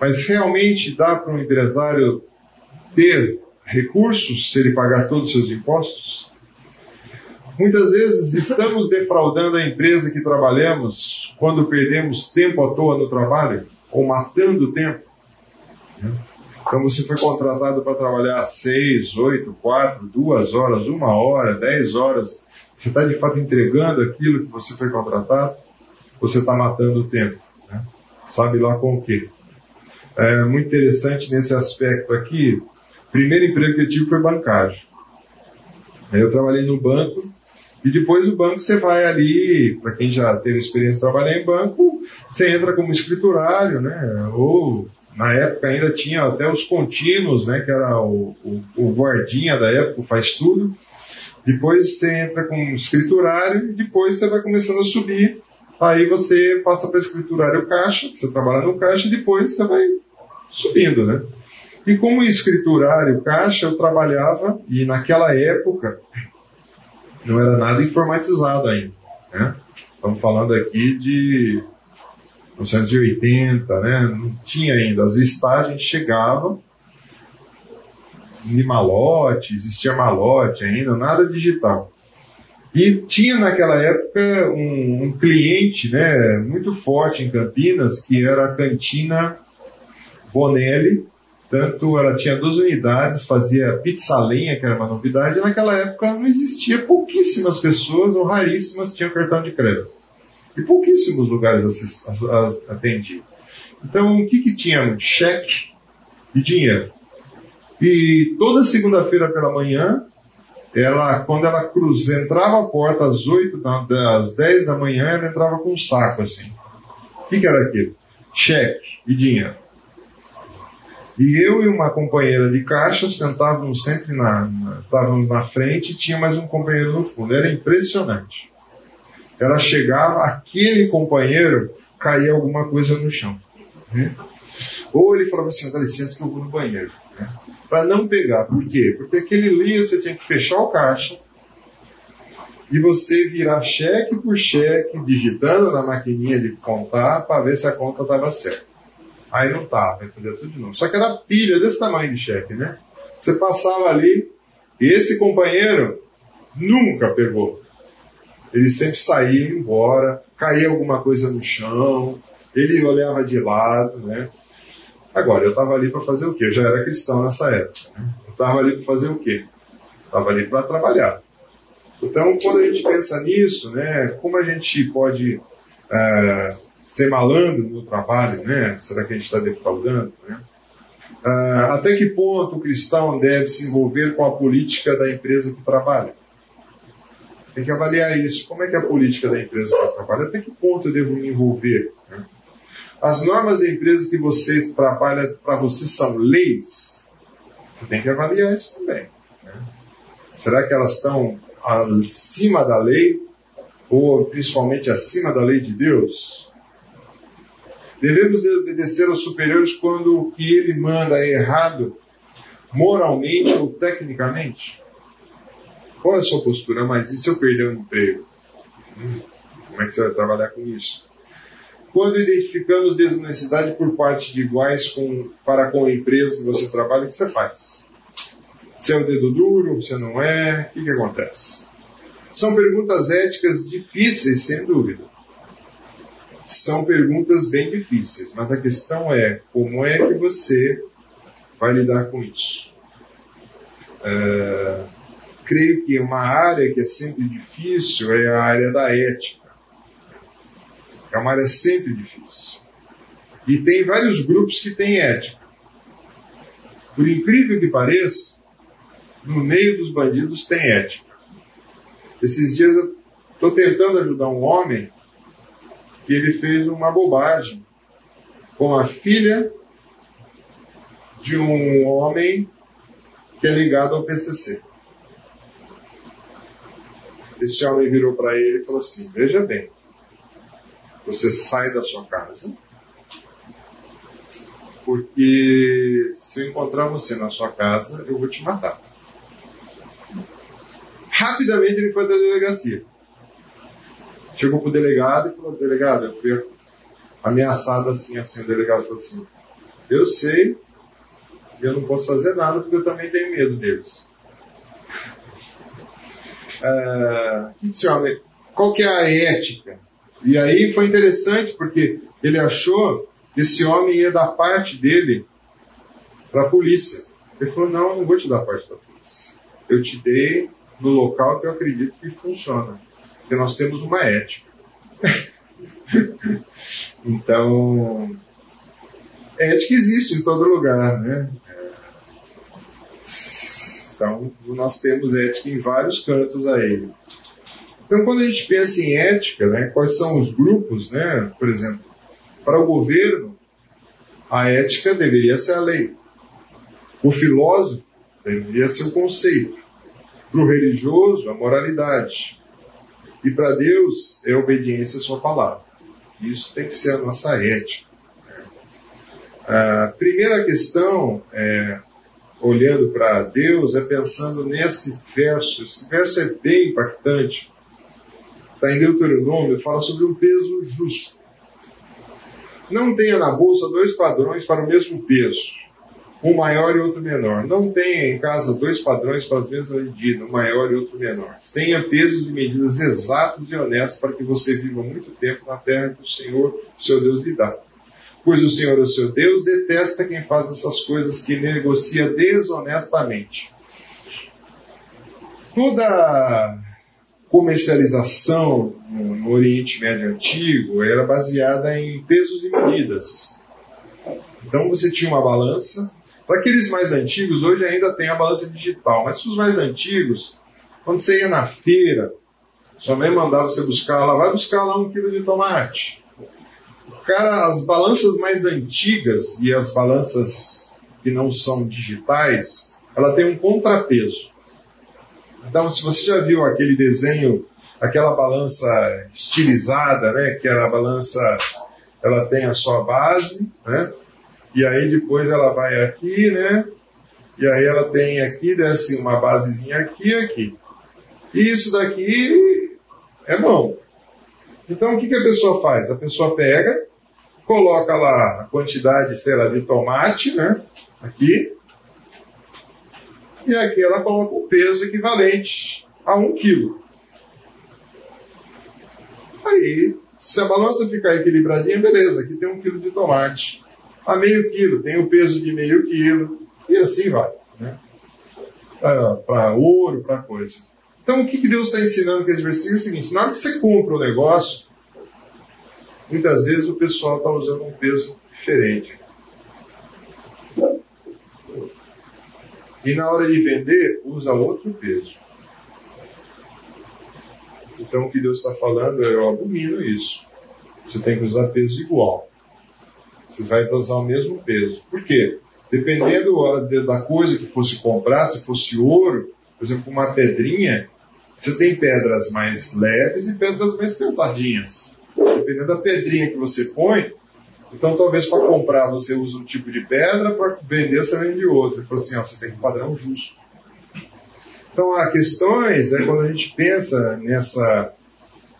Mas realmente dá para um empresário ter recursos se ele pagar todos os seus impostos? Muitas vezes estamos defraudando a empresa que trabalhamos quando perdemos tempo à toa no trabalho ou matando tempo. Então você foi contratado para trabalhar seis, oito, quatro, duas horas, uma hora, dez horas. Você está de fato entregando aquilo que você foi contratado? Você está matando o tempo? Né? Sabe lá com o quê? É muito interessante nesse aspecto aqui primeiro emprego que eu tive foi bancário. Eu trabalhei no banco e depois do banco você vai ali, para quem já teve experiência de trabalhar em banco, você entra como escriturário, né? Ou na época ainda tinha até os contínuos, né? Que era o, o, o guardinha da época, faz tudo. Depois você entra como escriturário e depois você vai começando a subir. Aí você passa para escriturário caixa, você trabalha no caixa e depois você vai subindo, né? E como escriturário caixa, eu trabalhava, e naquela época não era nada informatizado ainda. Né? Estamos falando aqui de 1980, né? não tinha ainda. As estagens chegavam em malote, existia malote ainda, nada digital. E tinha naquela época um, um, cliente né, muito forte em Campinas, que era a cantina Bonelli, tanto ela tinha duas unidades, fazia pizza lenha, que era uma novidade, e naquela época não existia, pouquíssimas pessoas, ou raríssimas, tinham cartão de crédito. E pouquíssimos lugares atendiam. Então, o que, que tinha? Cheque e dinheiro. E toda segunda-feira pela manhã, ela, quando ela cruza, entrava a porta às 8, às 10 da manhã, ela entrava com um saco assim. O que, que era aquilo? Cheque e dinheiro. E eu e uma companheira de caixa sentávamos sempre na, na, na frente e tinha mais um companheiro no fundo. Era impressionante. Ela chegava, aquele companheiro caía alguma coisa no chão. Né? Ou ele falava assim, dá licença que eu vou no banheiro. Né? Para não pegar. Por quê? Porque aquele linha você tinha que fechar o caixa e você virar cheque por cheque, digitando na maquininha de contar para ver se a conta estava certa. Aí não vai fazer tudo de novo. Só que era pilha desse tamanho de cheque, né? Você passava ali, e esse companheiro nunca pegou. Ele sempre saía embora, caía alguma coisa no chão, ele olhava de lado, né? Agora, eu estava ali para fazer o quê? Eu já era cristão nessa época. Né? Eu estava ali para fazer o quê? Estava ali para trabalhar. Então, quando a gente pensa nisso, né, como a gente pode é, ser malandro no trabalho, né? Será que a gente está defraudando, né? Ah, até que ponto o cristão deve se envolver com a política da empresa que trabalha? Tem que avaliar isso. Como é que a política da empresa que trabalha? Até que ponto eu devo me envolver? Né? As normas da empresa que você trabalha para você são leis? Você tem que avaliar isso também. Né? Será que elas estão acima da lei? Ou principalmente acima da lei de Deus? Devemos obedecer aos superiores quando o que ele manda é errado, moralmente ou tecnicamente? Qual é a sua postura? Mas e se eu perder o emprego? Hum, como é que você vai trabalhar com isso? Quando identificamos desonestidade por parte de iguais com, para com a empresa que você trabalha, o que você faz? Você é o dedo duro? Você não é? O que, que acontece? São perguntas éticas difíceis, sem dúvida são perguntas bem difíceis, mas a questão é como é que você vai lidar com isso. É, creio que uma área que é sempre difícil é a área da ética. É uma área sempre difícil. E tem vários grupos que têm ética. Por incrível que pareça, no meio dos bandidos tem ética. Esses dias eu estou tentando ajudar um homem que ele fez uma bobagem com a filha de um homem que é ligado ao PCC. Esse homem virou para ele e falou assim: Veja bem, você sai da sua casa, porque se eu encontrar você na sua casa, eu vou te matar. Rapidamente ele foi da delegacia. Chegou pro delegado e falou, delegado, eu fui ameaçado assim, assim, o delegado falou assim, eu sei, eu não posso fazer nada porque eu também tenho medo deles. É, qual que é a ética? E aí foi interessante porque ele achou que esse homem ia dar parte dele para a polícia. Ele falou, não, eu não vou te dar parte da polícia. Eu te dei no local que eu acredito que funciona porque nós temos uma ética. <laughs> então, ética existe em todo lugar, né? Então, nós temos ética em vários cantos aí. Então, quando a gente pensa em ética, né, quais são os grupos, né, por exemplo, para o governo, a ética deveria ser a lei. O filósofo deveria ser o conceito. Para o religioso, a moralidade. E para Deus, é obediência à sua palavra. Isso tem que ser a nossa ética. A primeira questão, é, olhando para Deus, é pensando nesse verso. Esse verso é bem impactante. Está em Deuteronômio, fala sobre um peso justo. Não tenha na bolsa dois padrões para o mesmo peso um maior e outro menor. Não tenha em casa dois padrões para as mesmas medidas, um maior e outro menor. Tenha pesos e medidas exatos e honestos para que você viva muito tempo na terra que o Senhor, seu Deus, lhe dá. Pois o Senhor, o seu Deus, detesta quem faz essas coisas que negocia desonestamente. Toda comercialização no Oriente Médio Antigo era baseada em pesos e medidas. Então você tinha uma balança para aqueles mais antigos, hoje ainda tem a balança digital, mas para os mais antigos, quando você ia na feira, sua mãe mandava você buscar lá, vai buscar lá um quilo de tomate. Cara, as balanças mais antigas e as balanças que não são digitais, ela tem um contrapeso. Então, se você já viu aquele desenho, aquela balança estilizada, né, que era a balança, ela tem a sua base, né, e aí depois ela vai aqui, né? E aí ela tem aqui, desce uma basezinha aqui e aqui. E isso daqui é mão. Então o que, que a pessoa faz? A pessoa pega, coloca lá a quantidade, sei lá, de tomate, né? Aqui. E aqui ela coloca o peso equivalente a um quilo. Aí, se a balança ficar equilibradinha, beleza, aqui tem um quilo de tomate a meio quilo, tem o peso de meio quilo, e assim vai. Né? Para ouro, para coisa. Então, o que, que Deus está ensinando com esse versículo é o seguinte: na hora que você compra o um negócio, muitas vezes o pessoal está usando um peso diferente. E na hora de vender, usa outro peso. Então, o que Deus está falando, eu abomino isso. Você tem que usar peso igual. Você vai usar o mesmo peso. Por quê? Dependendo da coisa que fosse comprar, se fosse ouro, por exemplo, uma pedrinha, você tem pedras mais leves e pedras mais pesadinhas. Dependendo da pedrinha que você põe, então talvez para comprar você use um tipo de pedra, para vender você vende outro. Ele falou assim, ó, você tem um padrão justo. Então há questões, é quando a gente pensa nessa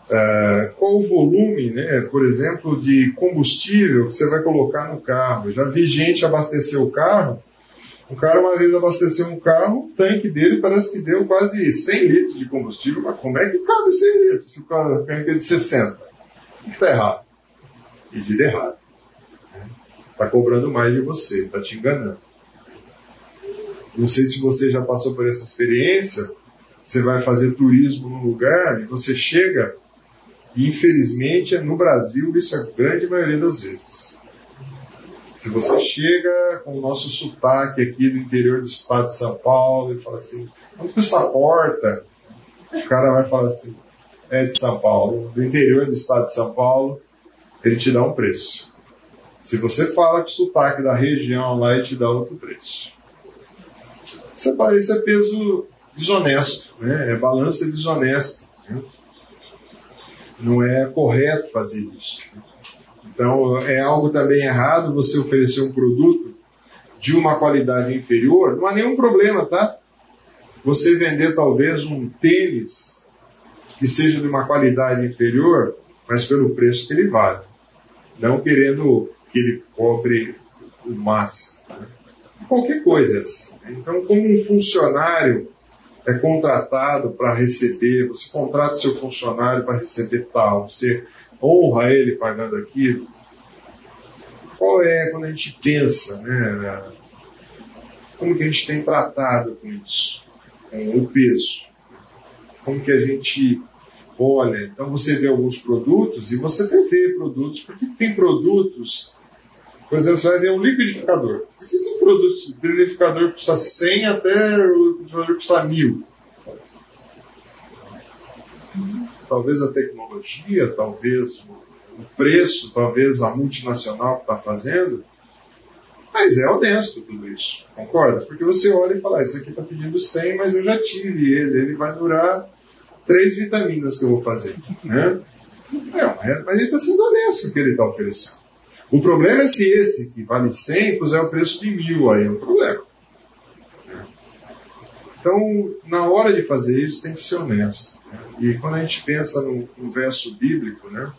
Uh, qual o volume, né, por exemplo, de combustível que você vai colocar no carro. Já vi gente abastecer o carro. O cara uma vez abasteceu um carro, o tanque dele parece que deu quase 100 litros de combustível. Mas como é que cabe 100 litros se o carro é de 60? Que está errado? Medida errada. Está cobrando mais de você, está te enganando. Não sei se você já passou por essa experiência. Você vai fazer turismo num lugar e você chega e infelizmente no Brasil isso é a grande maioria das vezes. Se você chega com o nosso sotaque aqui do interior do estado de São Paulo e fala assim, vamos para essa porta, o cara vai falar assim, é de São Paulo, do interior do estado de São Paulo, ele te dá um preço. Se você fala com o sotaque da região lá, ele te dá outro preço. Isso é peso desonesto, né? é balança desonesta. Né? Não é correto fazer isso. Então, é algo também errado você oferecer um produto de uma qualidade inferior. Não há nenhum problema, tá? Você vender talvez um tênis que seja de uma qualidade inferior, mas pelo preço que ele vale. Não querendo que ele cobre o máximo. Né? Qualquer coisa assim. Então, como um funcionário é contratado para receber, você contrata seu funcionário para receber tal, você honra ele pagando aquilo. Qual é quando a gente pensa, né? Como que a gente tem tratado com isso? Com o peso. Como que a gente olha? Então você vê alguns produtos e você tem ver produtos, porque tem produtos, por exemplo, você vai ver um liquidificador. Por que tem produtos, liquidificador que custa 100 até ventilador custa mil. Talvez a tecnologia, talvez o preço, talvez a multinacional que está fazendo, mas é honesto tudo isso, concorda? Porque você olha e fala, ah, aqui está pedindo 100, mas eu já tive ele, ele vai durar três vitaminas que eu vou fazer. Né? É, mas ele está sendo honesto com o que ele está oferecendo. O problema é se esse que vale 100 puser o preço de mil, aí é um problema. Então, na hora de fazer isso, tem que ser honesto. E quando a gente pensa no, no verso bíblico, né?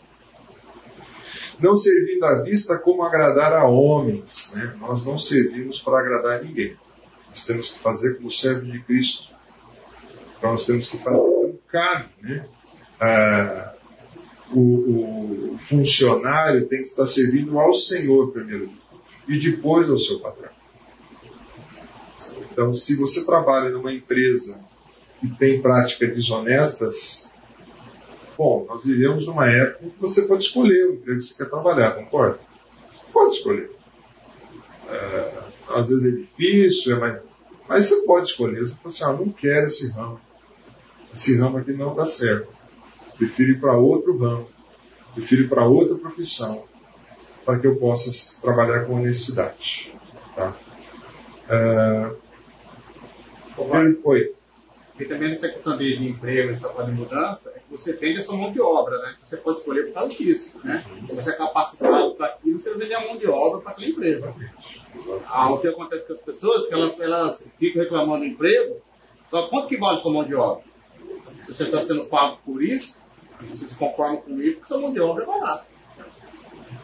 não servindo à vista como agradar a homens. Né? Nós não servimos para agradar ninguém. Nós temos que fazer como servo de Cristo. Então nós temos que fazer Né? Ah, o, o, funcionário tem que estar servindo ao Senhor primeiro e depois ao seu patrão. Então, se você trabalha numa empresa que tem práticas desonestas, Bom, nós vivemos numa época que você pode escolher o emprego que você quer trabalhar, concorda? Você pode escolher. É, às vezes é difícil, é mais... mas você pode escolher. Você fala assim, ah, não quero esse ramo. Esse ramo aqui não dá certo. Prefiro ir para outro ramo. Prefiro ir para outra profissão. Para que eu possa trabalhar com honestidade. Tá? É... Oi. E também nessa questão de, de emprego, essa de mudança, é que você vende a sua mão de obra, né? Você pode escolher por causa disso, né? Se você é capacitado para aquilo, você vai vender a mão de obra para aquela empresa. Ah, o que acontece com as pessoas é que elas, elas ficam reclamando do emprego, só quanto que vale a sua mão de obra? Se você está sendo pago por isso, você se conforma com isso, porque sua mão de obra é barata.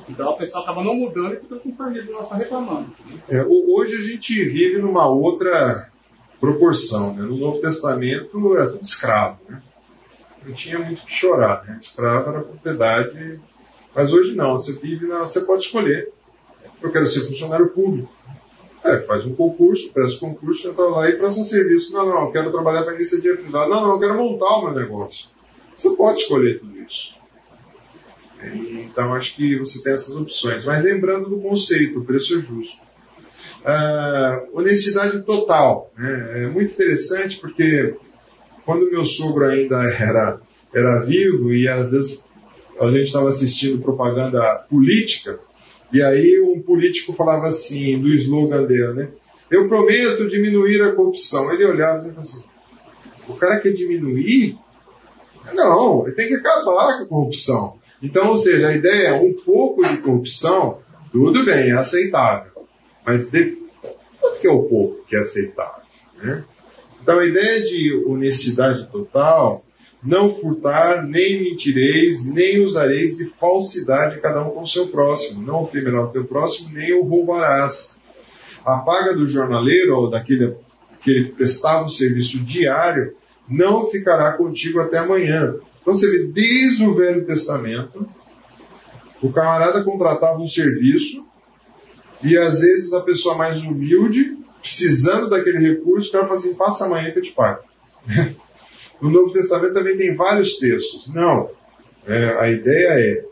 Então a pessoa acaba não mudando e fica com família só reclamando. É, hoje a gente vive numa outra proporção. Né? No Novo Testamento era tudo escravo. Né? Não tinha muito que chorar. Né? Escravo era propriedade. Mas hoje não, você vive na, você pode escolher. Eu quero ser funcionário público. É, faz um concurso, presta concurso, entra lá e presta serviço. Não, não, quero trabalhar para iniciativa privada. Não, não, eu quero montar o meu negócio. Você pode escolher tudo isso. Então, acho que você tem essas opções. Mas lembrando do conceito, o preço é justo uh, honestidade total. Né? É muito interessante porque quando meu sogro ainda era, era vivo e às vezes a gente estava assistindo propaganda política, e aí um político falava assim, do slogan dele, né? Eu prometo diminuir a corrupção. Ele olhava e falava assim, o cara quer diminuir? Não, ele tem que acabar com a corrupção. Então, ou seja, a ideia é um pouco de corrupção, tudo bem, é aceitável. Mas de, quanto que é o pouco que é aceitável? Né? Então a ideia de honestidade total, não furtar, nem mentireis, nem usareis de falsidade cada um com o seu próximo. Não oprimirá o teu próximo, nem o roubarás. A paga do jornaleiro ou daquele que prestava um serviço diário não ficará contigo até amanhã. Então você vê desde o Velho Testamento, o camarada contratava um serviço e às vezes a pessoa mais humilde, precisando daquele recurso, o cara fala assim, passa amanhã que eu te pago. <laughs> No Novo Testamento também tem vários textos. Não. É, a ideia é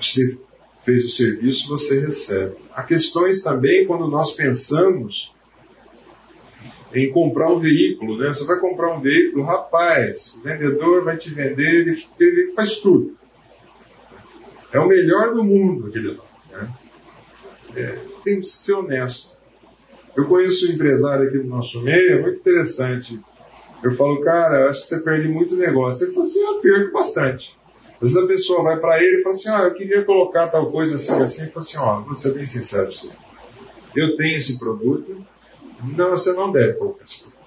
você fez o serviço, você recebe. Há questões também quando nós pensamos em comprar um veículo, né? Você vai comprar um veículo, rapaz, o vendedor vai te vender, ele, ele faz tudo. É o melhor do mundo, aquele nome. Né? É, tem que ser honesto. Eu conheço um empresário aqui no nosso meio, é muito interessante. Eu falo, cara, eu acho que você perde muito negócio. Ele fala assim, eu perco bastante. Às vezes a pessoa vai para ele e fala assim, ah, eu queria colocar tal coisa assim, assim. Ele fala assim, ó, vou ser bem sincero pra você. Eu tenho esse produto. Não, você não deve colocar esse produto.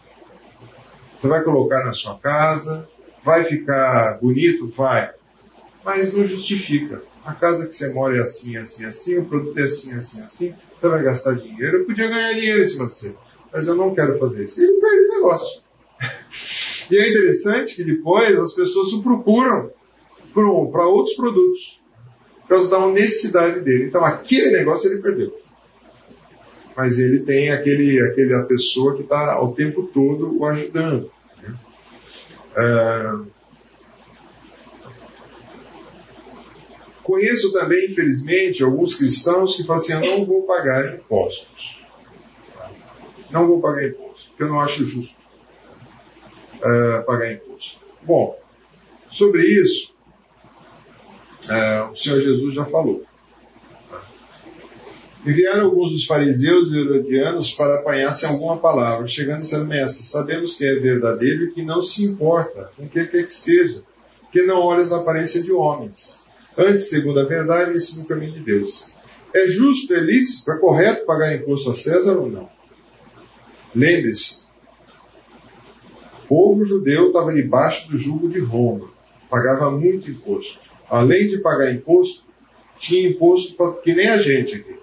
Você vai colocar na sua casa, vai ficar bonito? Vai. Mas não justifica a casa que você mora é assim, assim, assim, o produto é assim, assim, assim, você vai gastar dinheiro. Eu podia ganhar dinheiro em cima de você, mas eu não quero fazer isso. E ele perde o negócio. <laughs> e é interessante que depois as pessoas o procuram para outros produtos, por causa da honestidade dele. Então aquele negócio ele perdeu. Mas ele tem aquele, aquele a pessoa que está o tempo todo o ajudando. Né? É, Conheço também, infelizmente, alguns cristãos que falam assim: eu não vou pagar impostos. Não vou pagar imposto, porque eu não acho justo uh, pagar imposto. Bom, sobre isso, uh, o Senhor Jesus já falou. Enviaram alguns dos fariseus e herodianos para apanhar-se alguma palavra, chegando ser mestre, sabemos que é verdadeiro e que não se importa com o que quer que seja, que não olha as aparências de homens. Antes, segundo a verdade, ensina o caminho de Deus. É justo, é lícito, é correto pagar imposto a César ou não? Lembre-se, o povo judeu estava debaixo do jugo de Roma, pagava muito imposto. Além de pagar imposto, tinha imposto que nem a gente aqui.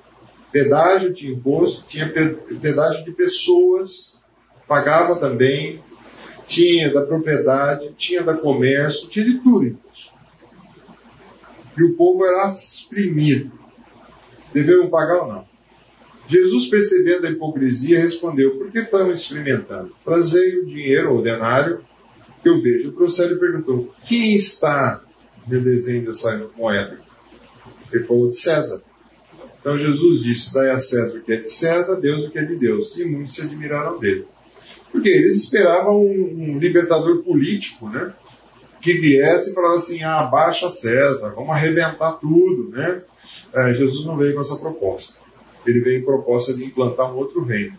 Pedágio tinha imposto, tinha pedágio de pessoas, pagava também, tinha da propriedade, tinha da comércio, tinha de tudo imposto. E o povo era exprimido. Deveriam pagar ou não? Jesus, percebendo a hipocrisia, respondeu: Por que estão experimentando? Trazei o dinheiro ou denário que eu vejo. O professor perguntou: Quem está no desenho dessa moeda? Ele falou de César. Então Jesus disse: Dai a César o que é de César, Deus o que é de Deus. E muitos se admiraram dele. Porque eles esperavam um, um libertador político, né? Que viesse e assim: ah, abaixa César, vamos arrebentar tudo, né? É, Jesus não veio com essa proposta ele veio em proposta de implantar um outro reino.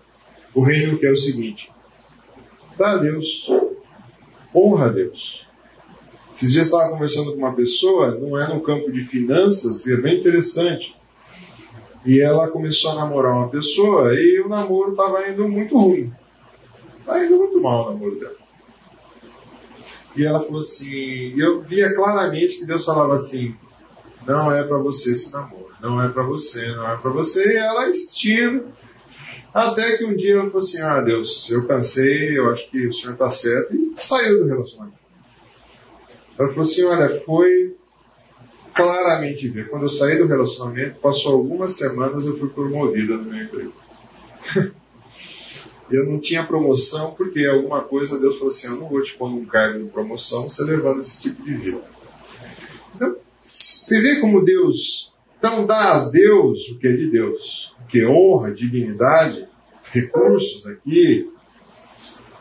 O reino que é o seguinte: dá a Deus, honra a Deus. Esses dias estava conversando com uma pessoa, não é no campo de finanças, e é bem interessante. E ela começou a namorar uma pessoa e o namoro estava indo muito ruim. Estava indo muito mal o namoro dela. E ela falou assim, eu via claramente que Deus falava assim, não é para você esse namoro não é para você, não é para você. E ela insistindo, até que um dia ela falou assim: Ah, Deus, eu cansei, eu acho que o senhor está certo, e saiu do relacionamento. Ela falou assim: Olha, foi claramente ver. Quando eu saí do relacionamento, passou algumas semanas, eu fui promovida no meu emprego. <laughs> eu não tinha promoção, porque alguma coisa Deus falou assim: Eu não vou te pôr num cargo de promoção, você levando esse tipo de vida. Então, você vê como Deus então dá a Deus o que é de Deus, o que é honra, dignidade, recursos aqui,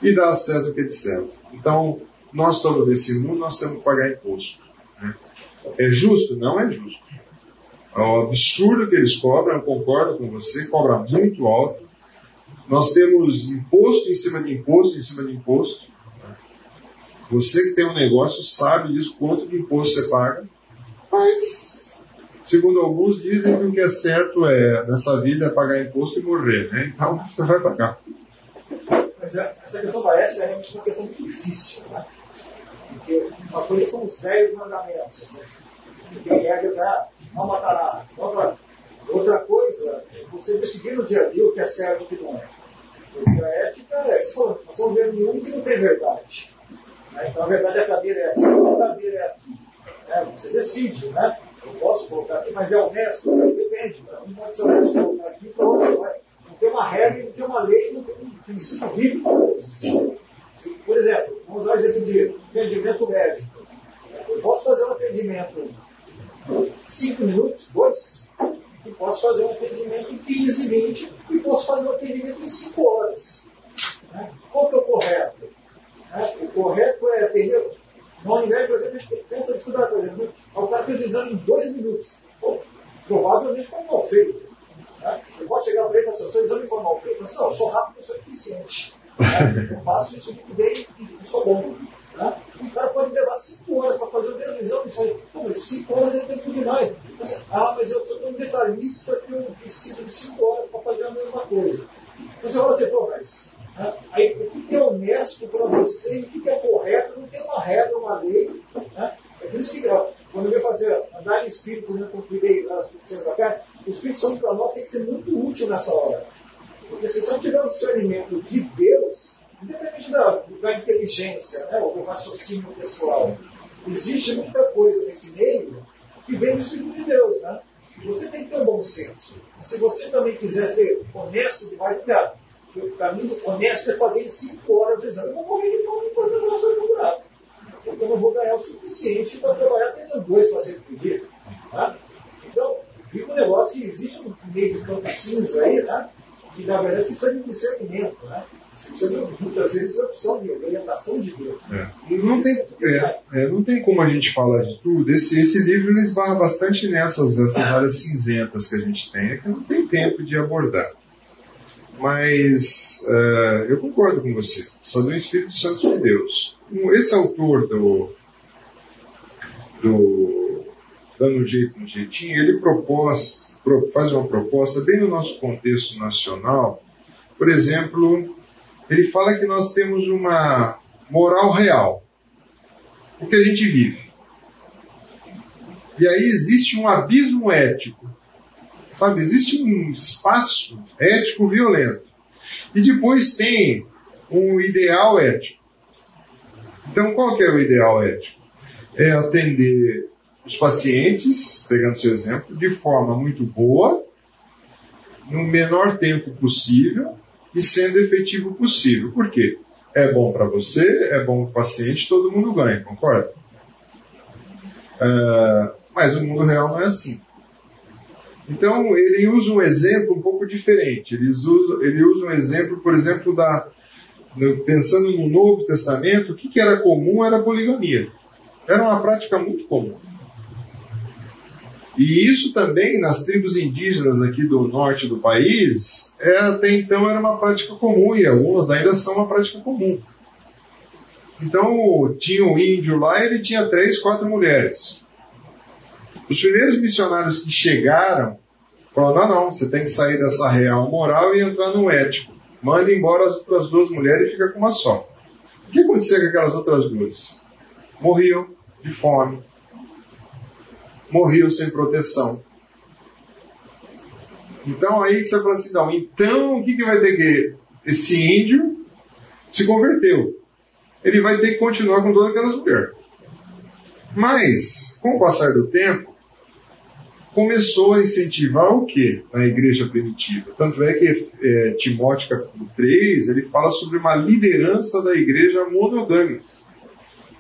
e dá a César o que é de César. Então, nós estamos nesse mundo, nós temos que pagar imposto. Né? É justo? Não é justo. É um absurdo que eles cobram, eu concordo com você, cobra muito alto. Nós temos imposto em cima de imposto em cima de imposto. Você que tem um negócio sabe disso, quanto de imposto você paga. Mas Segundo alguns, dizem que o que é certo é, nessa vida, é pagar imposto e morrer, né? Então <laughs> você vai pagar. Mas é, essa questão da ética é realmente uma questão muito difícil, né? Porque uma coisa são os velhos mandamentos, né? Tem regras, ah, não matarás. Outra, outra coisa é você decidir no dia a dia o que é certo e o que não é. Porque a ética é, se for, nós estamos vendo um que não tem verdade. Né? Então a verdade é cadeira é aqui, a cadeira é aqui. Né? Você decide, né? Eu posso colocar aqui, mas é honesto? Depende. Um pode ser honesto colocar aqui para vai. Não tem uma regra, não tem uma lei, não tem um princípio bíblico. Por exemplo, vamos usar o exemplo de atendimento médico. Eu posso fazer um atendimento 5 minutos, 2, e posso fazer um atendimento em 15, 20, e posso fazer um atendimento em 5 horas. Né? Qual que é o correto? Né? O correto é atender no invés, por exemplo, a gente pensa em estudar, por exemplo, o cara fez o exame em dois minutos. Bom, provavelmente foi mal feito. Né? Eu posso chegar para ele e falar assim, seu exame foi mal feito? Mas, não, eu sou rápido, eu sou eficiente. Né? Eu faço isso muito bem e sou bom. O cara pode levar cinco horas para fazer o mesmo exame. Você fala, mas cinco horas é tempo demais. ah, mas eu sou tão detalhista que eu preciso de cinco horas para fazer a mesma coisa. Você fala assim, pô, mas né? Aí, o que é honesto para você e o que é correto, não tem uma regra, uma lei. Né? É por isso que, ó, quando eu fazer andar em espírito, né, como cuidei das pessoas da carne, o Espírito Santo para nós tem que ser muito útil nessa hora. Porque se você não tiver o discernimento de Deus, independente da, da inteligência né, ou do raciocínio pessoal, existe muita coisa nesse meio que vem do Espírito de Deus. Né? Você tem que ter um bom senso. Se você também quiser ser honesto demais, cara, o caminho honesto é fazer em 5 horas de exame. Eu vou morrer de fome enquanto eu não sou procurado. Porque eu não vou ganhar o suficiente para trabalhar tendo dois pacientes por dia. Tá? Então, fica um negócio que existe um meio de campo cinza aí, tá? que na verdade se precisa de discernimento, né? Muitas vezes de opção de orientação de Deus. É. Não, tem, é, é, não tem como a gente falar de tudo. Esse, esse livro esbarra bastante nessas essas áreas cinzentas que a gente tem, é que não tem tempo de abordar. Mas uh, eu concordo com você. Só do Espírito Santo de Deus. Esse autor do, do Dando um Jeito no Jeitinho, ele propôs, faz uma proposta bem no nosso contexto nacional. Por exemplo, ele fala que nós temos uma moral real. O que a gente vive. E aí existe um abismo ético Sabe, existe um espaço ético violento. E depois tem um ideal ético. Então, qual que é o ideal ético? É atender os pacientes, pegando seu exemplo, de forma muito boa, no menor tempo possível e sendo efetivo possível. Por quê? É bom para você, é bom para o paciente, todo mundo ganha, concorda? Uh, mas o mundo real não é assim. Então, ele usa um exemplo um pouco diferente. Ele usa, ele usa um exemplo, por exemplo, da, pensando no Novo Testamento, o que, que era comum era a poligamia. Era uma prática muito comum. E isso também nas tribos indígenas aqui do norte do país, é, até então era uma prática comum e algumas ainda são uma prática comum. Então tinha um índio lá, ele tinha três, quatro mulheres. Os primeiros missionários que chegaram falaram: não, não, você tem que sair dessa real moral e entrar no ético. Manda embora as outras duas mulheres e fica com uma só. O que acontecia com aquelas outras duas? Morriam de fome, morriam sem proteção. Então aí você fala assim: não, então o que, que vai ter que. Esse índio se converteu. Ele vai ter que continuar com todas aquelas mulheres. Mas, com o passar do tempo, começou a incentivar o que na igreja primitiva? Tanto é que é, Timóteo capítulo 3, ele fala sobre uma liderança da igreja monogâmica.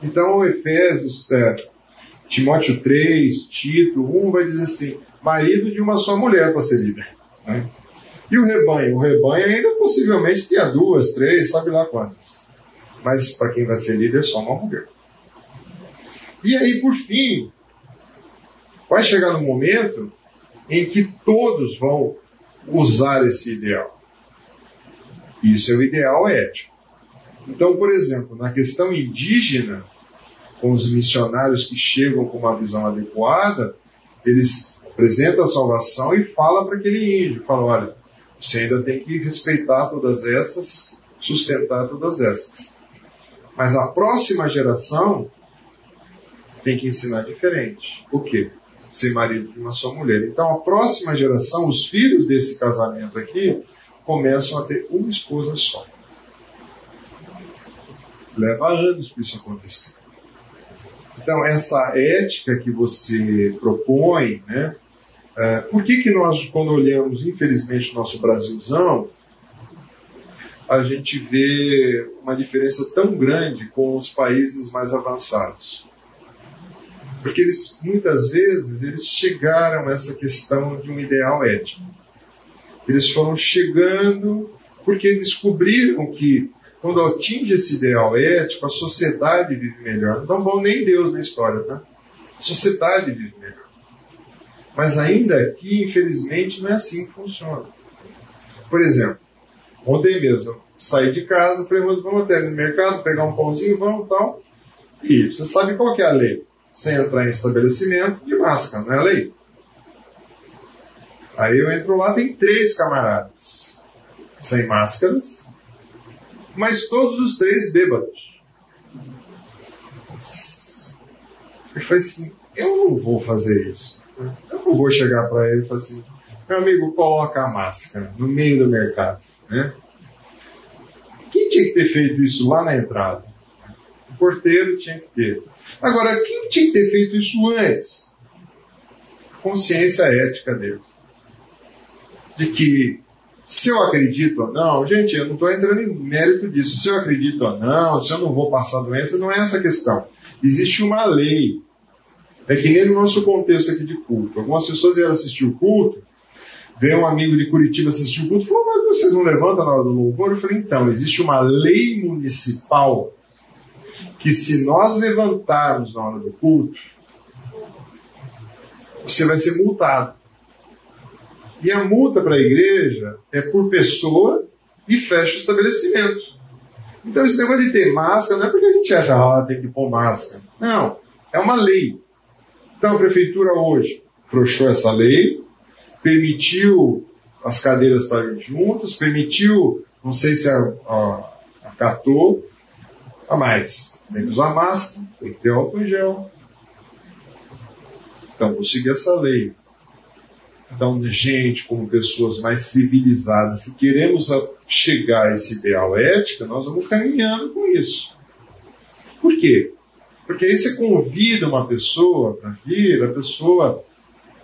Então, Efésios, é, Timóteo 3, Tito 1 vai dizer assim, marido de uma só mulher para ser líder. Né? E o rebanho? O rebanho ainda possivelmente tinha duas, três, sabe lá quantas. Mas para quem vai ser líder, só uma mulher. E aí, por fim, vai chegar no momento em que todos vão usar esse ideal. Isso é o ideal ético. Então, por exemplo, na questão indígena, com os missionários que chegam com uma visão adequada, eles apresentam a salvação e falam para aquele índio, falam, olha, você ainda tem que respeitar todas essas, sustentar todas essas. Mas a próxima geração tem que ensinar diferente. O quê? Ser marido de uma só mulher. Então a próxima geração, os filhos desse casamento aqui, começam a ter uma esposa só. Leva anos para isso acontecer. Então, essa ética que você propõe, né? É, por que, que nós, quando olhamos, infelizmente, o nosso Brasilzão, a gente vê uma diferença tão grande com os países mais avançados? Porque eles, muitas vezes, eles chegaram a essa questão de um ideal ético. Eles foram chegando porque descobriram que quando atinge esse ideal ético, a sociedade vive melhor. Não vão nem Deus na história, tá? A sociedade vive melhor. Mas ainda aqui, infelizmente, não é assim que funciona. Por exemplo, ontem mesmo, saí de casa, falei, vamos até no mercado, pegar um pãozinho, vamos tal. E você sabe qual que é a lei? Sem entrar em estabelecimento, de máscara, não é a lei? Aí eu entro lá, tem três camaradas sem máscaras, mas todos os três bêbados. Eu falei assim, eu não vou fazer isso. Eu não vou chegar para ele e falar assim, meu amigo, coloca a máscara no meio do mercado. Né? Quem tinha que ter feito isso lá na entrada? O porteiro tinha que ter. Agora, quem tinha que ter feito isso antes? Consciência ética dele. De que se eu acredito ou não, gente, eu não estou entrando em mérito disso. Se eu acredito ou não, se eu não vou passar doença, não é essa a questão. Existe uma lei. É que nem no nosso contexto aqui de culto. Algumas pessoas vieram assistir o culto Veio um amigo de Curitiba assistir o culto falou, mas vocês não levantam na hora do louvor? Eu falei, então, existe uma lei municipal que se nós levantarmos na hora do culto, você vai ser multado. E a multa para a igreja é por pessoa e fecha o estabelecimento. Então esse negócio de ter máscara não é porque a gente acha, ah, tem que pôr máscara. Não, é uma lei. Então a prefeitura hoje frouxou essa lei, permitiu as cadeiras estarem juntas, permitiu, não sei se a, a, acatou, a mais. Tem que usar máscara, tem que ter álcool em gel. Então, vou seguir essa lei. Então, gente, como pessoas mais civilizadas, se queremos chegar a esse ideal ético, nós vamos caminhando com isso. Por quê? Porque aí você convida uma pessoa para vir, a pessoa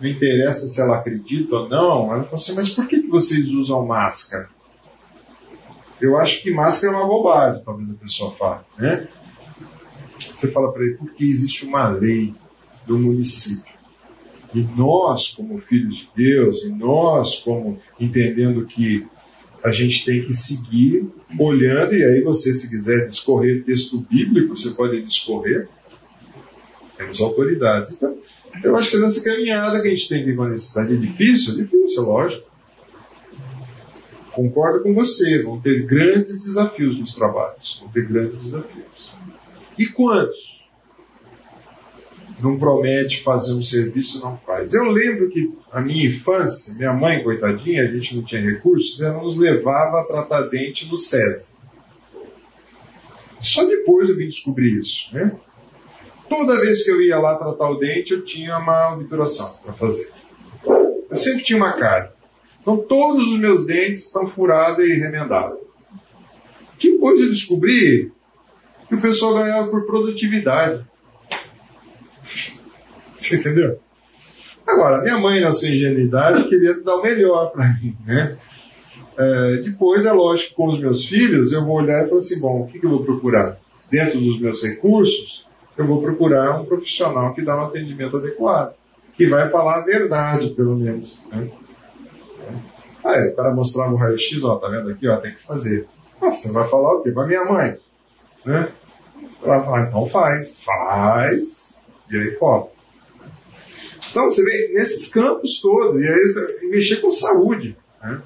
não interessa se ela acredita ou não, ela fala assim, mas por que, vocês usam máscara? Eu acho que máscara é uma bobagem, talvez a pessoa fale, né? Você fala para ele, porque existe uma lei do município. E nós, como filhos de Deus, e nós, como entendendo que a gente tem que seguir olhando, e aí você, se quiser discorrer texto bíblico, você pode discorrer. Temos autoridades. Então, eu acho que é nessa caminhada que a gente tem que ir com a necessidade. É difícil? É difícil, lógico. Concordo com você, vão ter grandes desafios nos trabalhos. Vão ter grandes desafios. E quantos? Não promete fazer um serviço não faz. Eu lembro que a minha infância, minha mãe, coitadinha, a gente não tinha recursos, ela nos levava a tratar dente no César. Só depois eu vim descobrir isso, né? Toda vez que eu ia lá tratar o dente, eu tinha uma obturação para fazer. Eu sempre tinha uma cara. Então todos os meus dentes estão furados e remendados. Depois eu descobri que o pessoal ganhava por produtividade. Você entendeu? Agora, minha mãe, na sua ingenuidade, queria dar o melhor para mim, né? É, depois, é lógico, com os meus filhos, eu vou olhar e falar assim, bom, o que, que eu vou procurar? Dentro dos meus recursos, eu vou procurar um profissional que dá um atendimento adequado, que vai falar a verdade, pelo menos. Né? Ah, é, para mostrar o raio-x, ó, tá vendo aqui, ó, tem que fazer. Nossa, você vai falar o quê? Para minha mãe. Né? Ela fala, então faz, faz, e aí. Então, você vê, nesses campos todos, e aí você mexer com saúde. Né?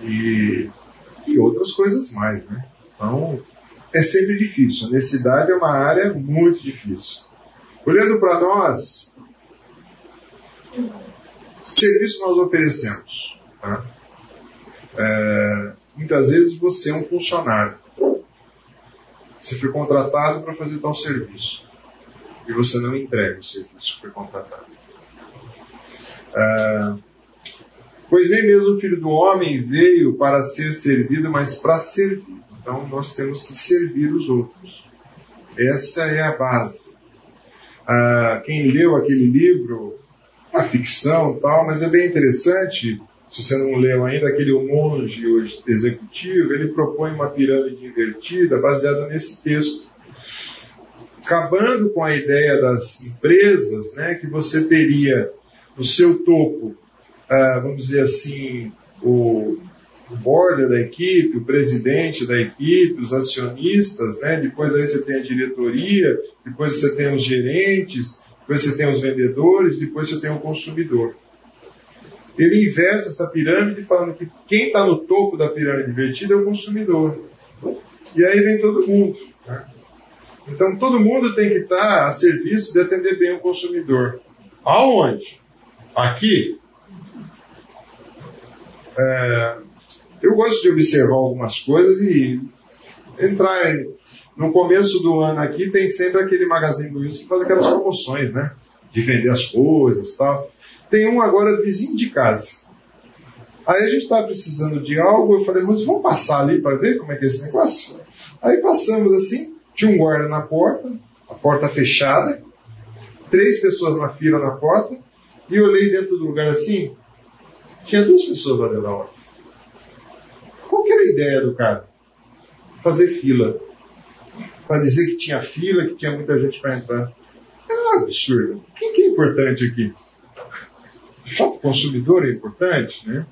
E, e outras coisas mais, né? Então, é sempre difícil. A necessidade é uma área muito difícil. Olhando para nós, serviço nós oferecemos. Tá? É, muitas vezes você é um funcionário. Você foi contratado para fazer tal serviço. E você não entrega o serviço que foi contratado. É, pois nem mesmo o filho do homem veio para ser servido, mas para servir então nós temos que servir os outros. Essa é a base. Ah, quem leu aquele livro, a ficção tal, mas é bem interessante, se você não leu ainda, aquele monge executivo, ele propõe uma pirâmide invertida baseada nesse texto. Acabando com a ideia das empresas, né, que você teria no seu topo, ah, vamos dizer assim, o o board da equipe, o presidente da equipe, os acionistas, né? depois aí você tem a diretoria, depois você tem os gerentes, depois você tem os vendedores, depois você tem o consumidor. Ele inverte essa pirâmide falando que quem está no topo da pirâmide invertida é o consumidor. E aí vem todo mundo. Né? Então todo mundo tem que estar tá a serviço de atender bem o consumidor. Aonde? Aqui? É, eu gosto de observar algumas coisas e entrar no começo do ano aqui tem sempre aquele magazine Luiza que faz aquelas promoções, né? De vender as coisas tal. Tem um agora vizinho de casa. Aí a gente estava precisando de algo, eu falei, mas vamos passar ali para ver como é que é esse negócio? Aí passamos assim, tinha um guarda na porta, a porta fechada, três pessoas na fila na porta, e eu olhei dentro do lugar assim, tinha duas pessoas lá dentro da hora. Qual que era a ideia do cara? Fazer fila. Para dizer que tinha fila, que tinha muita gente para entrar. É um absurdo. Quem que é importante aqui? Fato, o consumidor é importante, né?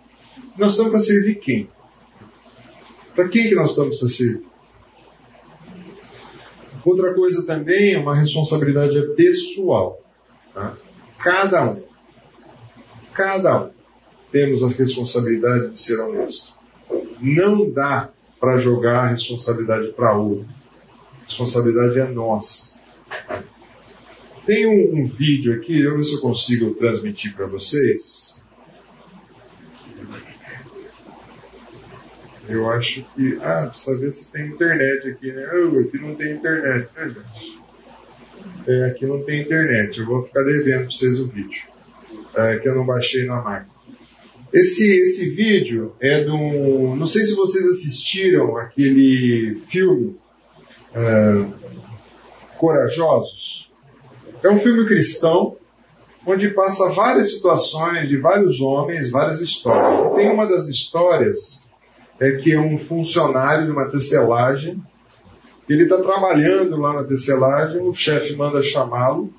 Nós estamos para servir quem? Para quem que nós estamos para servir? Outra coisa também é uma responsabilidade pessoal. Tá? Cada um, cada um, temos a responsabilidade de ser honesto. Não dá para jogar a responsabilidade para outro. A responsabilidade é nossa. Tem um, um vídeo aqui, eu ver se eu consigo transmitir para vocês. Eu acho que. Ah, precisa ver se tem internet aqui, né? Oh, aqui não tem internet, né, gente? É, aqui não tem internet. Eu vou ficar devendo para vocês o vídeo. É, que eu não baixei na máquina. Esse, esse vídeo é do. Não sei se vocês assistiram aquele filme é, Corajosos. É um filme cristão onde passa várias situações de vários homens, várias histórias. E tem uma das histórias é que é um funcionário de uma tecelagem. Ele está trabalhando lá na tecelagem, o chefe manda chamá-lo.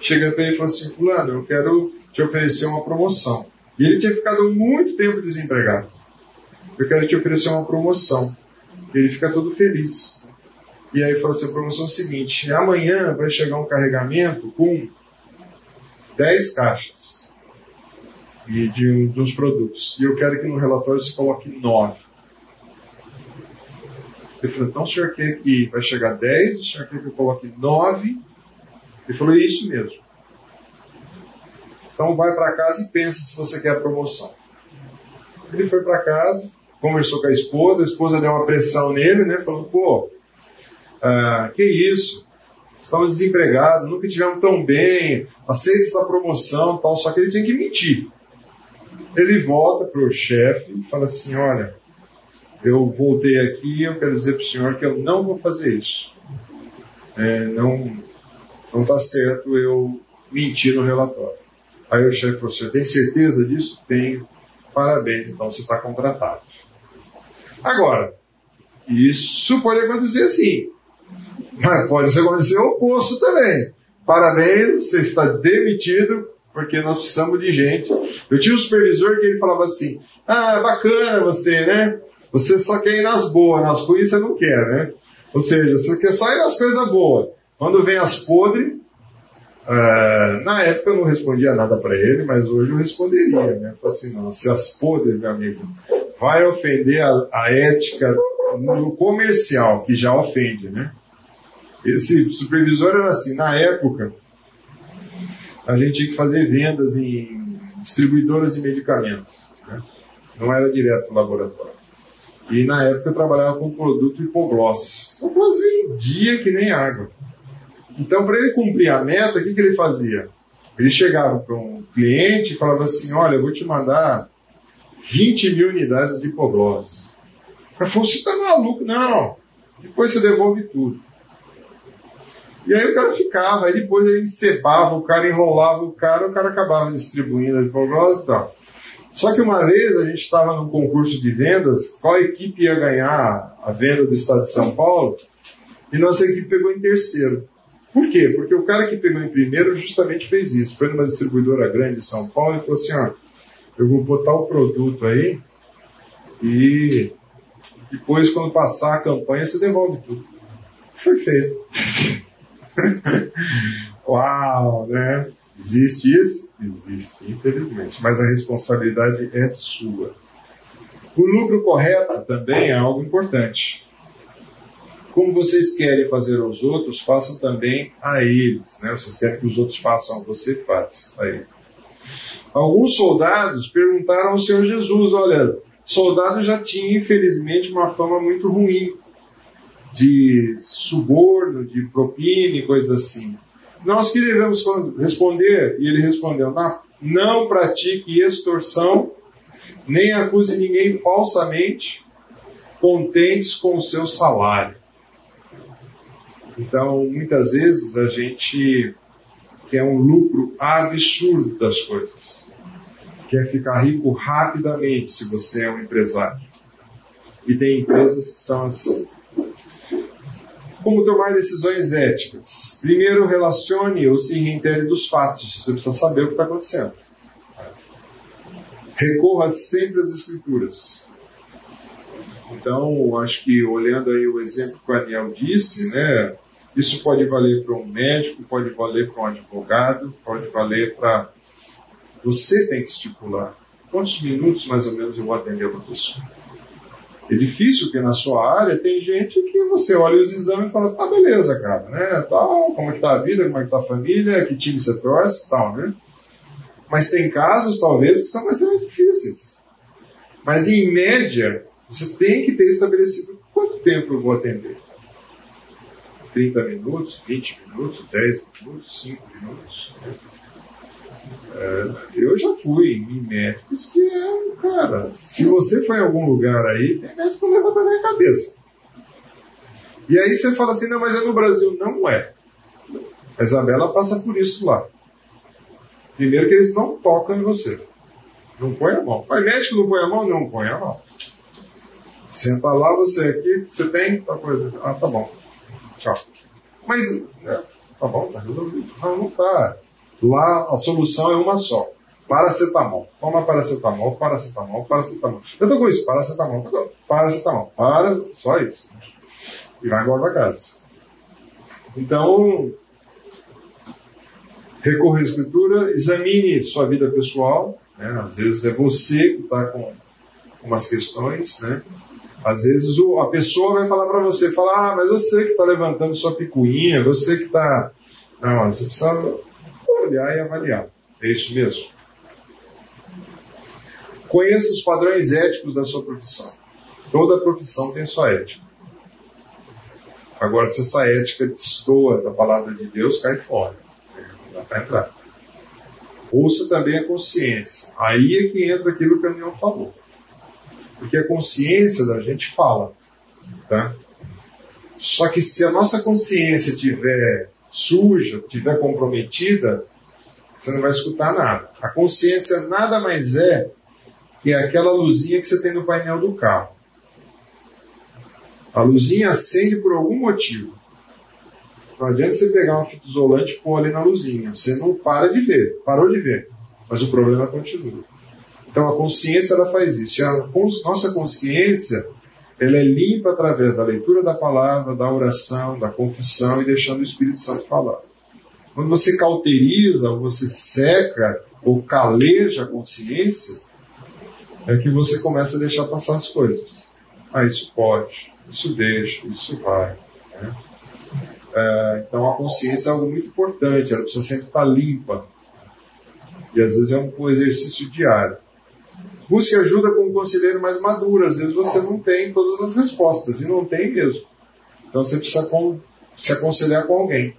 Chega para ele e fala assim: Fulano, eu quero te oferecer uma promoção. E ele tinha ficado muito tempo desempregado. Eu quero te oferecer uma promoção. Ele fica todo feliz. E aí fala assim: a promoção é o seguinte: amanhã vai chegar um carregamento com 10 caixas e de, uns produtos. E eu quero que no relatório se coloque 9. Ele falou: então o senhor quer que vai chegar 10, o senhor quer que eu coloque 9? Ele falou: é isso mesmo. Então vai para casa e pensa se você quer a promoção. Ele foi para casa, conversou com a esposa, a esposa deu uma pressão nele, né? Falou, pô, ah, que isso? Estamos desempregados, nunca tivemos tão bem, aceita essa promoção tal, só que ele tinha que mentir. Ele volta para o chefe e fala assim, olha, eu voltei aqui eu quero dizer para o senhor que eu não vou fazer isso. É, não está certo eu mentir no relatório. Aí o chefe falou, senhor tem certeza disso? Tenho. Parabéns, então você está contratado. Agora, isso pode acontecer assim. Mas pode acontecer o oposto também. Parabéns, você está demitido, porque nós precisamos de gente. Eu tinha um supervisor que ele falava assim, ah, bacana você, né? Você só quer ir nas boas, nas ruins você não quer, né? Ou seja, você quer só ir nas coisas boas. Quando vem as podres, Uh, na época eu não respondia nada para ele, mas hoje eu responderia, né? Falei assim, não, se as podres, meu amigo, vai ofender a, a, ética no comercial, que já ofende, né? Esse supervisor era assim, na época, a gente tinha que fazer vendas em distribuidoras de medicamentos, né? Não era direto no laboratório. E na época eu trabalhava com produto hipogloss. Hipogloss vendia que nem água. Então, para ele cumprir a meta, o que, que ele fazia? Ele chegava para um cliente e falava assim: Olha, eu vou te mandar 20 mil unidades de hipoglose. O cara falou: Você está maluco? Não. Depois você devolve tudo. E aí o cara ficava, aí depois ele encebava o cara, enrolava o cara, o cara acabava distribuindo a hipoglose e tal. Só que uma vez a gente estava num concurso de vendas, qual equipe ia ganhar a venda do estado de São Paulo, e nossa equipe pegou em terceiro. Por quê? Porque o cara que pegou em primeiro justamente fez isso. Foi numa distribuidora grande de São Paulo e falou assim, ó, eu vou botar o produto aí e depois quando passar a campanha você devolve tudo. Foi feito. <laughs> <laughs> Uau, né? Existe isso? Existe, infelizmente. Mas a responsabilidade é sua. O lucro correto também é algo importante como vocês querem fazer aos outros, façam também a eles. Né? Vocês querem que os outros façam você, faz a eles. Alguns soldados perguntaram ao Senhor Jesus: olha, soldado já tinha, infelizmente, uma fama muito ruim de suborno, de propina e coisas assim. Nós que devemos responder? E ele respondeu: não, não pratique extorsão, nem acuse ninguém falsamente, contentes com o seu salário. Então, muitas vezes a gente quer um lucro absurdo das coisas. Quer ficar rico rapidamente se você é um empresário. E tem empresas que são assim. Como tomar decisões éticas? Primeiro, relacione ou se reintere dos fatos. Você precisa saber o que está acontecendo. Recorra sempre às Escrituras. Então, acho que olhando aí o exemplo que o Daniel disse, né, isso pode valer para um médico, pode valer para um advogado, pode valer para. Você tem que estipular quantos minutos mais ou menos eu vou atender uma pessoa. É difícil porque na sua área tem gente que você olha os exames e fala, tá beleza, cara, né? Tal, como é que tá a vida, como é que tá a família, que time você torce, tal, né? Mas tem casos, talvez, que são mais difíceis. Mas em média, você tem que ter estabelecido quanto tempo eu vou atender. 30 minutos, 20 minutos, 10 minutos, 5 minutos. Né? É, eu já fui em médicos que é, cara, se você for em algum lugar aí, tem médico levantando a cabeça. E aí você fala assim, não, mas é no Brasil. Não é. A Isabela passa por isso lá. Primeiro que eles não tocam em você. Não põe a mão. Mas médico não põe a mão? Não põe a mão. Senta lá, você aqui, você tem tal coisa. Ah, tá bom. Tchau. Mas, é, tá bom, tá resolvido. Não, não tá. Lá a solução é uma só. Paracetamol. Toma paracetamol, paracetamol, paracetamol. Eu tô com isso, paracetamol, paracetamol, para, só isso. E vai embora pra casa. Então, recorra à escritura, examine sua vida pessoal. Né? Às vezes é você que está com umas questões, né? Às vezes a pessoa vai falar para você, falar, ah, mas sei que está levantando sua picuinha, você que está. Não, você precisa olhar e avaliar. É isso mesmo. Conheça os padrões éticos da sua profissão. Toda profissão tem sua ética. Agora, se essa ética destoa da palavra de Deus, cai fora. Não dá para entrar. Ouça também a consciência. Aí é que entra aquilo que o Daniel falou. Porque a consciência da gente fala. Tá? Só que se a nossa consciência estiver suja, estiver comprometida, você não vai escutar nada. A consciência nada mais é que aquela luzinha que você tem no painel do carro. A luzinha acende por algum motivo. Não adianta você pegar uma fita isolante e pôr ali na luzinha. Você não para de ver. Parou de ver. Mas o problema continua. Então a consciência ela faz isso. E a nossa consciência ela é limpa através da leitura da palavra, da oração, da confissão e deixando o Espírito Santo falar. Quando você cauteriza, ou você seca, ou caleja a consciência, é que você começa a deixar passar as coisas. Ah, isso pode, isso deixa, isso vai. Né? É, então a consciência é algo muito importante, ela precisa sempre estar limpa. E às vezes é um exercício diário. Busque ajuda com um conselheiro mais maduro. Às vezes você não tem todas as respostas, e não tem mesmo. Então você precisa se aconselhar com alguém.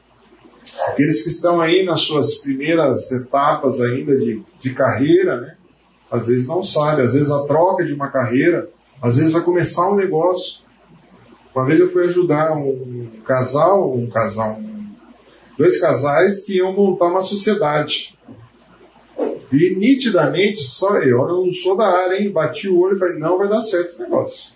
Aqueles que estão aí nas suas primeiras etapas ainda de, de carreira, né? Às vezes não sabem, às vezes a troca de uma carreira, às vezes vai começar um negócio. Uma vez eu fui ajudar um casal, um casal, dois casais que iam montar uma sociedade. E nitidamente, só eu, eu não sou da área, hein? Bati o olho e falei, não vai dar certo esse negócio.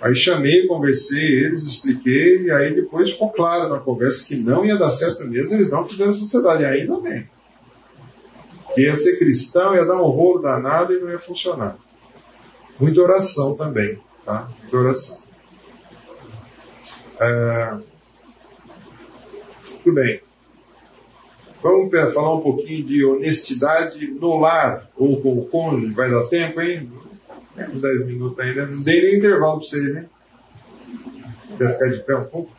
Aí chamei, conversei, eles expliquei, e aí depois ficou claro na conversa que não ia dar certo mesmo, eles não fizeram sociedade, ainda bem. Que ia ser cristão, ia dar um rolo danado e não ia funcionar. Muita oração também, tá? Muita oração. É... Tudo bem. Vamos falar um pouquinho de honestidade no lar ou com o cônjuge. Vai dar tempo, hein? Temos 10 minutos ainda. Não dei nem intervalo para vocês, hein? Quer ficar de pé um pouco?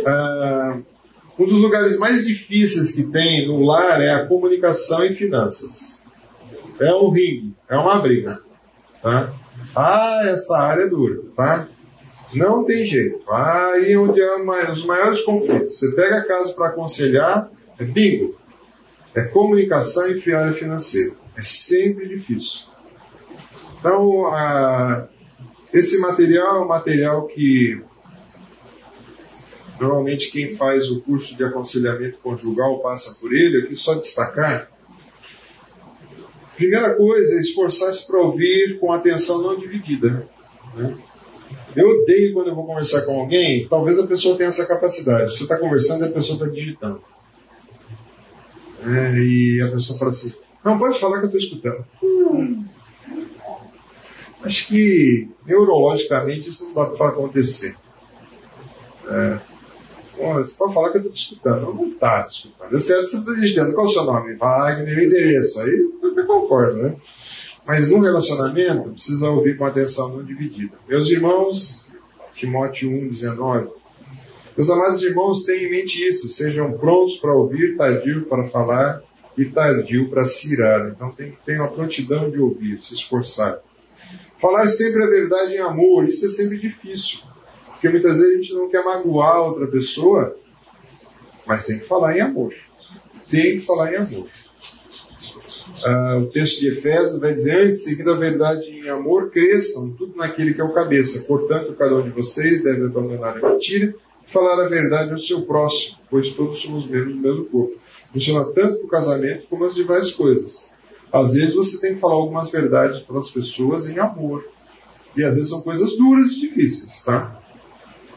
uh, <laughs> um dos lugares mais difíceis que tem no lar é a comunicação e finanças. É um ringue, é uma briga. Tá? Ah, essa área é dura, tá? Não tem jeito. Aí é onde é os maiores conflitos. Você pega a casa para aconselhar, é bingo. É comunicação e financeira. É sempre difícil. Então, esse material é um material que normalmente quem faz o curso de aconselhamento conjugal passa por ele. Aqui só destacar. Primeira coisa é esforçar-se para ouvir com atenção não dividida. Né? Eu odeio quando eu vou conversar com alguém, talvez a pessoa tenha essa capacidade. Você está conversando e a pessoa está digitando. É, e a pessoa fala assim, Não, pode falar que eu estou escutando. Hum. Acho que neurologicamente isso não dá para acontecer. É. Bom, você pode falar que eu estou te escutando. Não está te escutando. É certo, você está dizendo qual é o seu nome? Wagner, endereço. Aí eu concordo, né? Mas no relacionamento, precisa ouvir com atenção não dividida. Meus irmãos, Timóteo 1, 19. Meus amados irmãos, tenham em mente isso. Sejam prontos para ouvir, tardio para falar e tardio para se irar. Então tem ter uma prontidão de ouvir, se esforçar. Falar sempre a verdade em amor, isso é sempre difícil. Porque muitas vezes a gente não quer magoar outra pessoa, mas tem que falar em amor. Tem que falar em amor. Uh, o texto de Efésios vai dizer, antes, seguindo a verdade em amor, cresçam tudo naquele que é o cabeça. Portanto, cada um de vocês deve abandonar a mentira e falar a verdade ao seu próximo, pois todos somos membros do mesmo corpo. Funciona tanto para o casamento como as demais coisas. Às vezes você tem que falar algumas verdades para as pessoas em amor. E às vezes são coisas duras e difíceis, tá?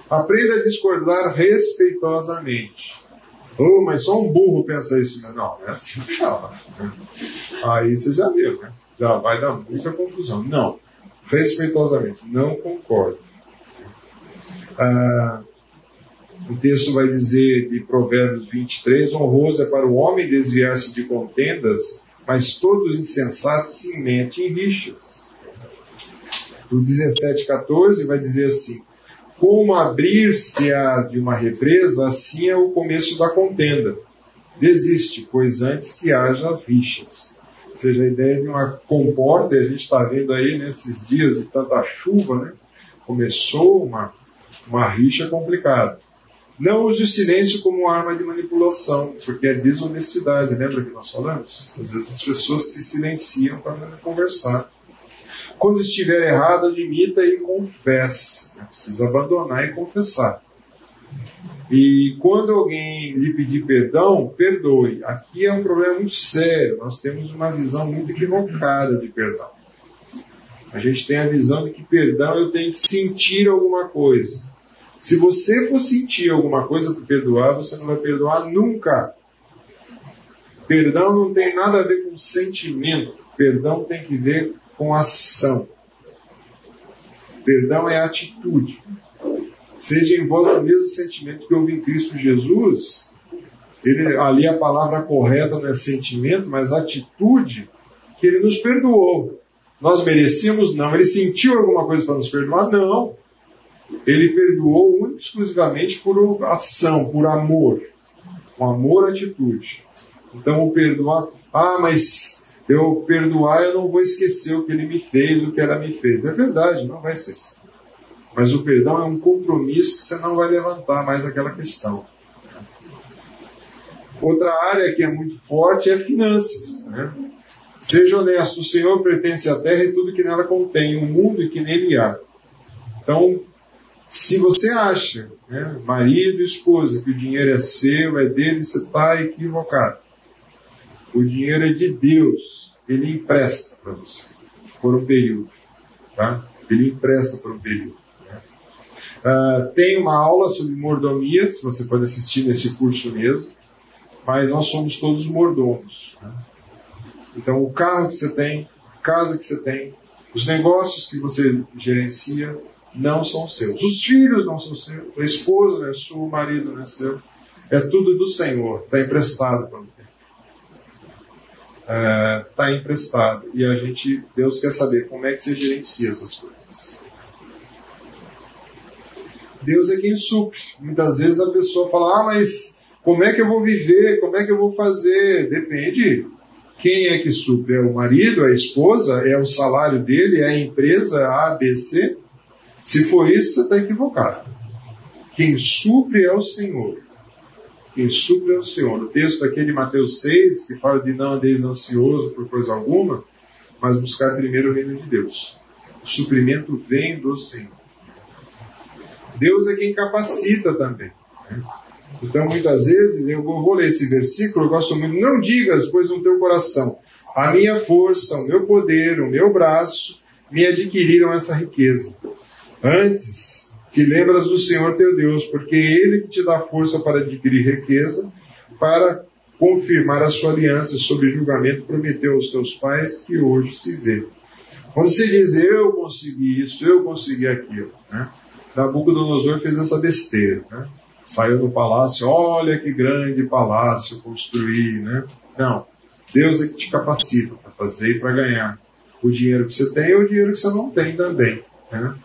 Aprenda a discordar respeitosamente. Oh, mas só um burro pensa isso. Não, não é assim que fala. Aí você já viu, né? Já vai dar muita confusão. Não. Respeitosamente. Não concordo. Ah, o texto vai dizer de Provérbios 23: honroso é para o homem desviar-se de contendas, mas todos insensatos se metem em rixas. O 17,14 vai dizer assim: como abrir-se-á de uma represa, assim é o começo da contenda. Desiste, pois antes que haja rixas. Ou seja, a ideia de uma comporta, a gente está vendo aí nesses dias de tanta chuva, né? Começou uma, uma rixa complicada. Não use o silêncio como arma de manipulação, porque é desonestidade, lembra que nós falamos? Às vezes as pessoas se silenciam para conversar. Quando estiver errado, admita e confesse. Precisa abandonar e confessar. E quando alguém lhe pedir perdão, perdoe. Aqui é um problema muito sério. Nós temos uma visão muito equivocada de perdão. A gente tem a visão de que perdão eu tenho que sentir alguma coisa. Se você for sentir alguma coisa para perdoar, você não vai perdoar nunca. Perdão não tem nada a ver com sentimento. Perdão tem que ver com ação. Perdão é atitude. Seja em vós o mesmo sentimento que houve em Cristo Jesus. Ele, ali a palavra correta não é sentimento, mas atitude, que ele nos perdoou. Nós merecíamos? Não. Ele sentiu alguma coisa para nos perdoar? Não. Ele perdoou única exclusivamente por ação, por amor. Com amor, atitude. Então, o perdoar. Ah, mas eu perdoar, eu não vou esquecer o que ele me fez, o que ela me fez. É verdade, não vai esquecer. Mas o perdão é um compromisso que você não vai levantar mais aquela questão. Outra área que é muito forte é finanças. Né? Seja honesto, o Senhor pertence à terra e tudo que nela contém, o mundo e que nele há. Então, se você acha, né, marido e esposa, que o dinheiro é seu, é dele, você está equivocado. O dinheiro é de Deus. Ele empresta para você por um período. Tá? Ele empresta por um período. Né? Uh, tem uma aula sobre mordomia, se você pode assistir nesse curso mesmo, mas nós somos todos mordomos. Né? Então, o carro que você tem, a casa que você tem, os negócios que você gerencia não são seus. Os filhos não são seus, a esposa não é sua, o marido não é seu. É tudo do Senhor, está emprestado para você está é, emprestado. E a gente, Deus quer saber como é que você gerencia essas coisas. Deus é quem supre. Muitas vezes a pessoa fala, ah, mas como é que eu vou viver? Como é que eu vou fazer? Depende. Quem é que supre? É o marido, é a esposa? É o salário dele? É a empresa A, B, C? Se for isso, você está equivocado. Quem supre é o Senhor quem supre é o Senhor. O texto aqui de Mateus 6, que fala de não andeis ansioso por coisa alguma, mas buscar primeiro o reino de Deus. O suprimento vem do Senhor. Deus é quem capacita também. Né? Então, muitas vezes, eu vou ler esse versículo, eu gosto muito, não digas, pois no teu coração, a minha força, o meu poder, o meu braço, me adquiriram essa riqueza. Antes, te lembras do Senhor teu Deus, porque Ele te dá força para adquirir riqueza, para confirmar a sua aliança sob julgamento prometeu aos teus pais que hoje se vê. Quando você diz eu consegui isso, eu consegui aquilo, né? Nabucodonosor fez essa besteira, né? Saiu do palácio, olha que grande palácio construí, né? Não, Deus é que te capacita para fazer e para ganhar. O dinheiro que você tem é o dinheiro que você não tem também, né?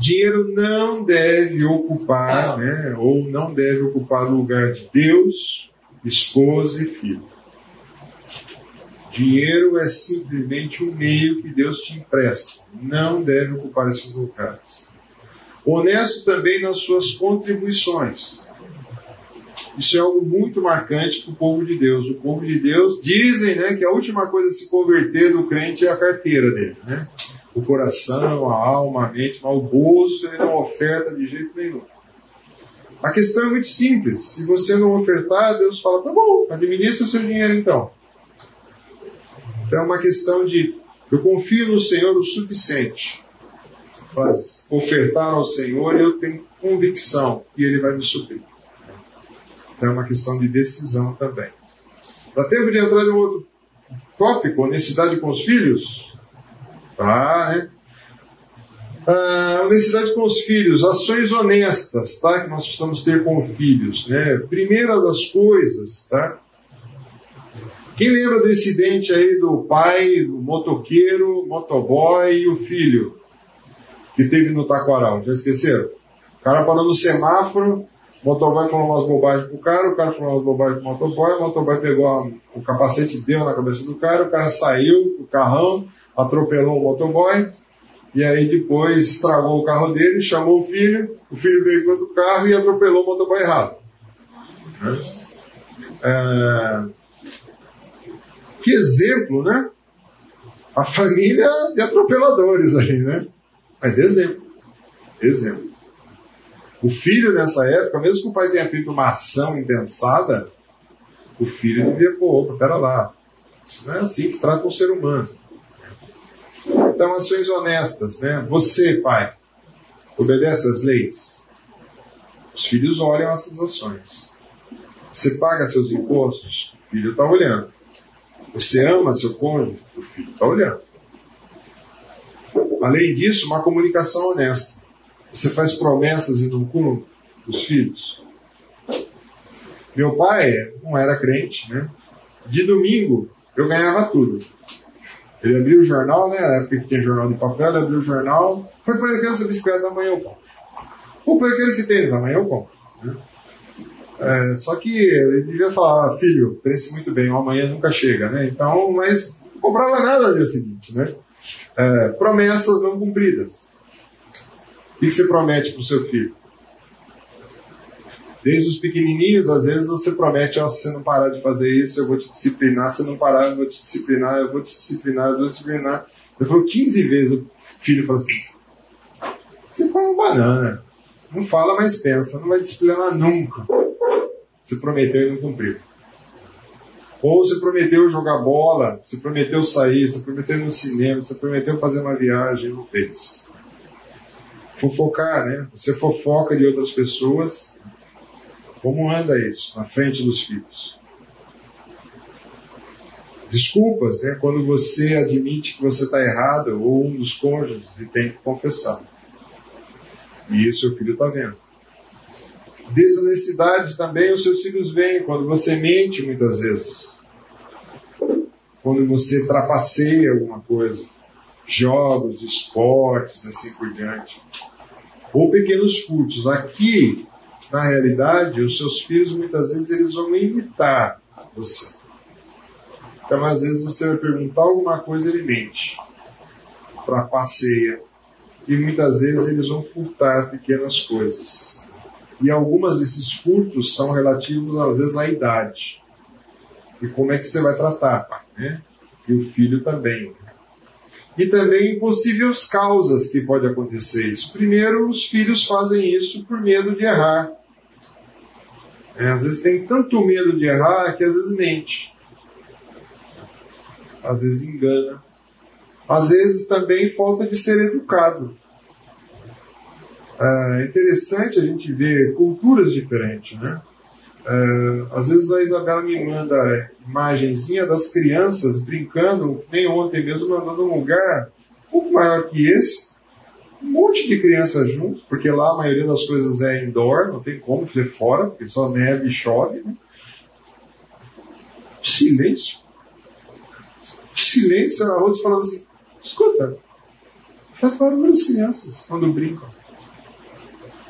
Dinheiro não deve ocupar, né, ou não deve ocupar o lugar de Deus, esposa e filho. Dinheiro é simplesmente um meio que Deus te empresta. Não deve ocupar esses lugares. Honesto também nas suas contribuições. Isso é algo muito marcante para o povo de Deus. O povo de Deus dizem né, que a última coisa a se converter do crente é a carteira dele. Né? O coração, a alma, a mente, mas o bolso ele não oferta de jeito nenhum. A questão é muito simples. Se você não ofertar, Deus fala, tá bom, administra o seu dinheiro então. Então é uma questão de eu confio no Senhor o suficiente para ofertar ao Senhor eu tenho convicção que Ele vai me suprir. Então é uma questão de decisão também. Dá tempo de entrar em um outro tópico, honestidade com os filhos? Tá, né? Ah, honestidade com os filhos, ações honestas, tá? Que nós precisamos ter com filhos, né? Primeira das coisas, tá? Quem lembra do incidente aí do pai, do motoqueiro, motoboy e o filho que teve no Taquaral? Já esqueceram? O cara parou no semáforo, o motoboy falou umas bobagens pro cara, o cara falou umas bobagens pro motoboy, o motoboy pegou a, o capacete deu na cabeça do cara, o cara saiu do carrão, atropelou o motoboy, e aí depois estragou o carro dele, chamou o filho, o filho veio com outro carro e atropelou o motoboy errado. É, que exemplo, né? A família de atropeladores aí, né? Mas exemplo. Exemplo. O filho nessa época, mesmo que o pai tenha feito uma ação impensada, o filho devia, pô, opa, pera lá. Isso não é assim que trata um ser humano. Então, ações honestas, né? Você, pai, obedece às leis. Os filhos olham essas ações. Você paga seus impostos, o filho está olhando. Você ama seu cônjuge? O filho está olhando. Além disso, uma comunicação honesta. Você faz promessas e não cumpre os filhos. Meu pai não era crente, né? De domingo eu ganhava tudo. Ele abriu o jornal, né? Na época que tinha jornal de papel, ele abriu o jornal. Foi para criança bicicleta, amanhã eu compro. Ou para criança tênis, amanhã eu compro. Né? É, só que ele devia falar, filho, pense muito bem, o amanhã nunca chega, né? Então, mas não comprava nada no dia seguinte, né? É, promessas não cumpridas. O que você promete para o seu filho? Desde os pequenininhos, às vezes você promete, ó, se você não parar de fazer isso, eu vou te disciplinar, se não parar, eu vou te disciplinar, eu vou te disciplinar, eu vou te disciplinar. Eu falou 15 vezes, o filho falou assim, você come banana. Não fala, mas pensa, não vai disciplinar nunca. Você prometeu e não cumpriu. Ou você prometeu jogar bola, você prometeu sair, você prometeu ir no cinema, você prometeu fazer uma viagem e não fez. Fofocar, né? Você fofoca de outras pessoas. Como anda isso na frente dos filhos? Desculpas, né? Quando você admite que você está errado, ou um dos cônjuges, e tem que confessar. E isso o filho está vendo. Desonestidade também os seus filhos veem quando você mente muitas vezes. Quando você trapaceia alguma coisa. Jogos, esportes, assim por diante. Ou pequenos furtos. Aqui, na realidade, os seus filhos muitas vezes eles vão imitar você. Então, às vezes você vai perguntar alguma coisa, ele mente. Trapaceia. E muitas vezes eles vão furtar pequenas coisas. E algumas desses furtos são relativos, às vezes, à idade. E como é que você vai tratar, né? E o filho também. E também possíveis causas que pode acontecer isso. Primeiro, os filhos fazem isso por medo de errar. É, às vezes tem tanto medo de errar que às vezes mente. Às vezes engana. Às vezes também falta de ser educado. É interessante a gente ver culturas diferentes, né? Uh, às vezes a Isabela me manda imagenzinha das crianças brincando, nem ontem mesmo mandando um lugar um pouco maior que esse, um monte de crianças juntos, porque lá a maioria das coisas é indoor, não tem como ser fora, porque só neve e chove. Né? Silêncio. Silêncio na rua falando assim, escuta, faz barulho as crianças quando brincam.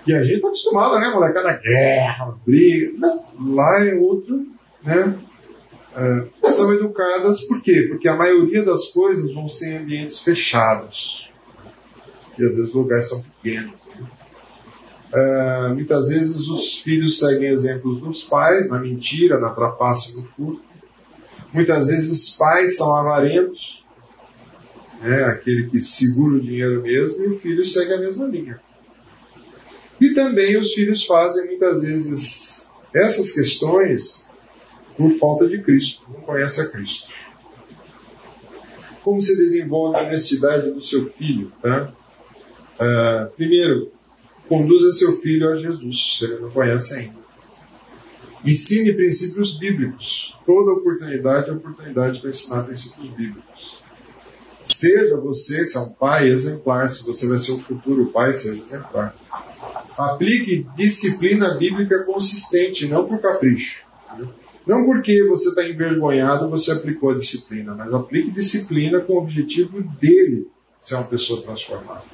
E a gente está acostumado, né, molecada? Guerra, briga. Não, lá é outro, né? É, são educadas por quê? Porque a maioria das coisas vão ser em ambientes fechados. E às vezes os lugares são pequenos. É, muitas vezes os filhos seguem exemplos dos pais, na mentira, na trapaça e no furto. Muitas vezes os pais são avarentos, né, aquele que segura o dinheiro mesmo, e o filho segue a mesma linha. E também os filhos fazem muitas vezes essas questões por falta de Cristo, não conhece a Cristo. Como se desenvolve a honestidade do seu filho? Tá? Uh, primeiro, conduza seu filho a Jesus, se ele não conhece ainda. Ensine princípios bíblicos. Toda oportunidade é oportunidade para ensinar princípios bíblicos. Seja você, se é um pai, exemplar. Se você vai ser um futuro pai, seja exemplar. Aplique disciplina bíblica consistente, não por capricho. Não porque você está envergonhado você aplicou a disciplina, mas aplique disciplina com o objetivo dele ser uma pessoa transformada.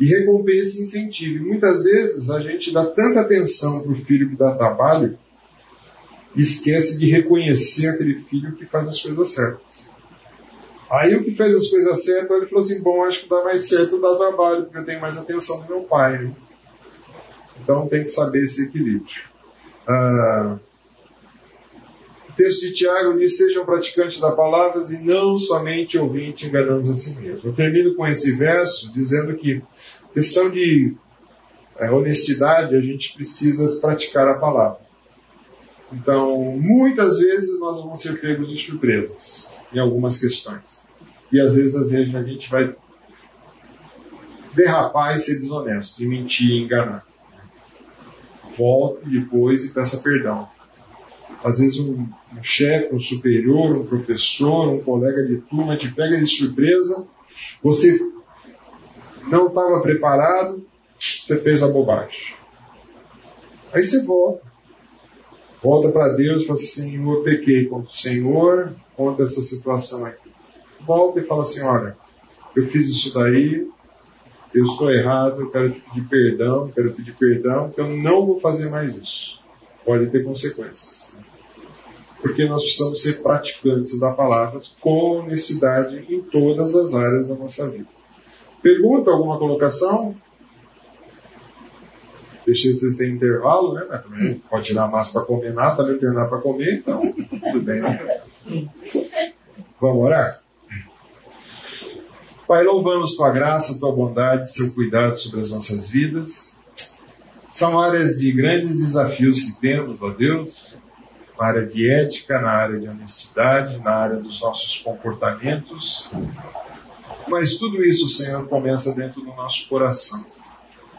E recompense e incentive. Muitas vezes a gente dá tanta atenção para o filho que dá trabalho e esquece de reconhecer aquele filho que faz as coisas certas. Aí o que fez as coisas certas, ele falou assim, bom, acho que dá mais certo dar trabalho, porque eu tenho mais atenção do meu pai. Né? Então tem que saber esse equilíbrio. Ah, texto de Tiago diz: sejam praticantes da palavra e não somente ouvintes enganando a si mesmo. Eu termino com esse verso dizendo que, questão de é, honestidade, a gente precisa praticar a palavra. Então, muitas vezes nós vamos ser pegos de surpresas em algumas questões. E às vezes, às vezes a gente vai derrapar e ser desonesto, e mentir e enganar volte depois e peça perdão. Às vezes um, um chefe, um superior, um professor, um colega de turma te pega de surpresa, você não estava preparado, você fez a bobagem. Aí você volta. Volta para Deus e fala assim, eu pequei contra o Senhor, contra essa situação aqui. Volta e fala assim, olha, eu fiz isso daí, eu estou errado, eu quero te pedir perdão, quero pedir perdão, eu não vou fazer mais isso. Pode ter consequências. Porque nós precisamos ser praticantes da palavra com honestidade em todas as áreas da nossa vida. Pergunta, alguma colocação? Deixei você sem intervalo, né? Mas também pode tirar a massa para comer nada, também não tem nada para comer, então tudo bem. Né? Vamos orar? Pai, louvamos tua graça, tua bondade, seu cuidado sobre as nossas vidas. São áreas de grandes desafios que temos, ó Deus, na área de ética, na área de honestidade, na área dos nossos comportamentos. Mas tudo isso, Senhor, começa dentro do nosso coração.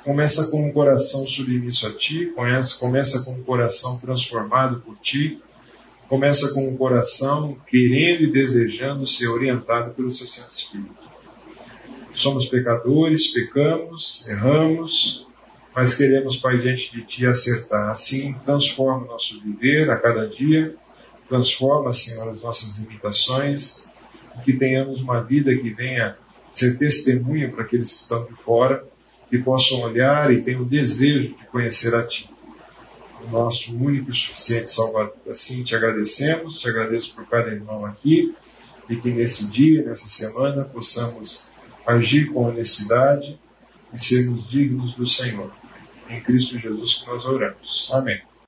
Começa com um coração submisso a Ti, começa, começa com um coração transformado por Ti, começa com um coração querendo e desejando ser orientado pelo Seu Santo Espírito. Somos pecadores, pecamos, erramos, mas queremos, Pai, diante de Ti acertar. Assim, transforma o nosso viver a cada dia, transforma, Senhor, as nossas limitações, que tenhamos uma vida que venha ser testemunha para aqueles que estão de fora, que possam olhar e tenham o desejo de conhecer a Ti. O nosso único e suficiente Salvador. Assim te agradecemos, te agradeço por cada irmão aqui, e que nesse dia, nessa semana, possamos agir com honestidade e sermos dignos do Senhor. Em Cristo Jesus que nós oramos. Amém.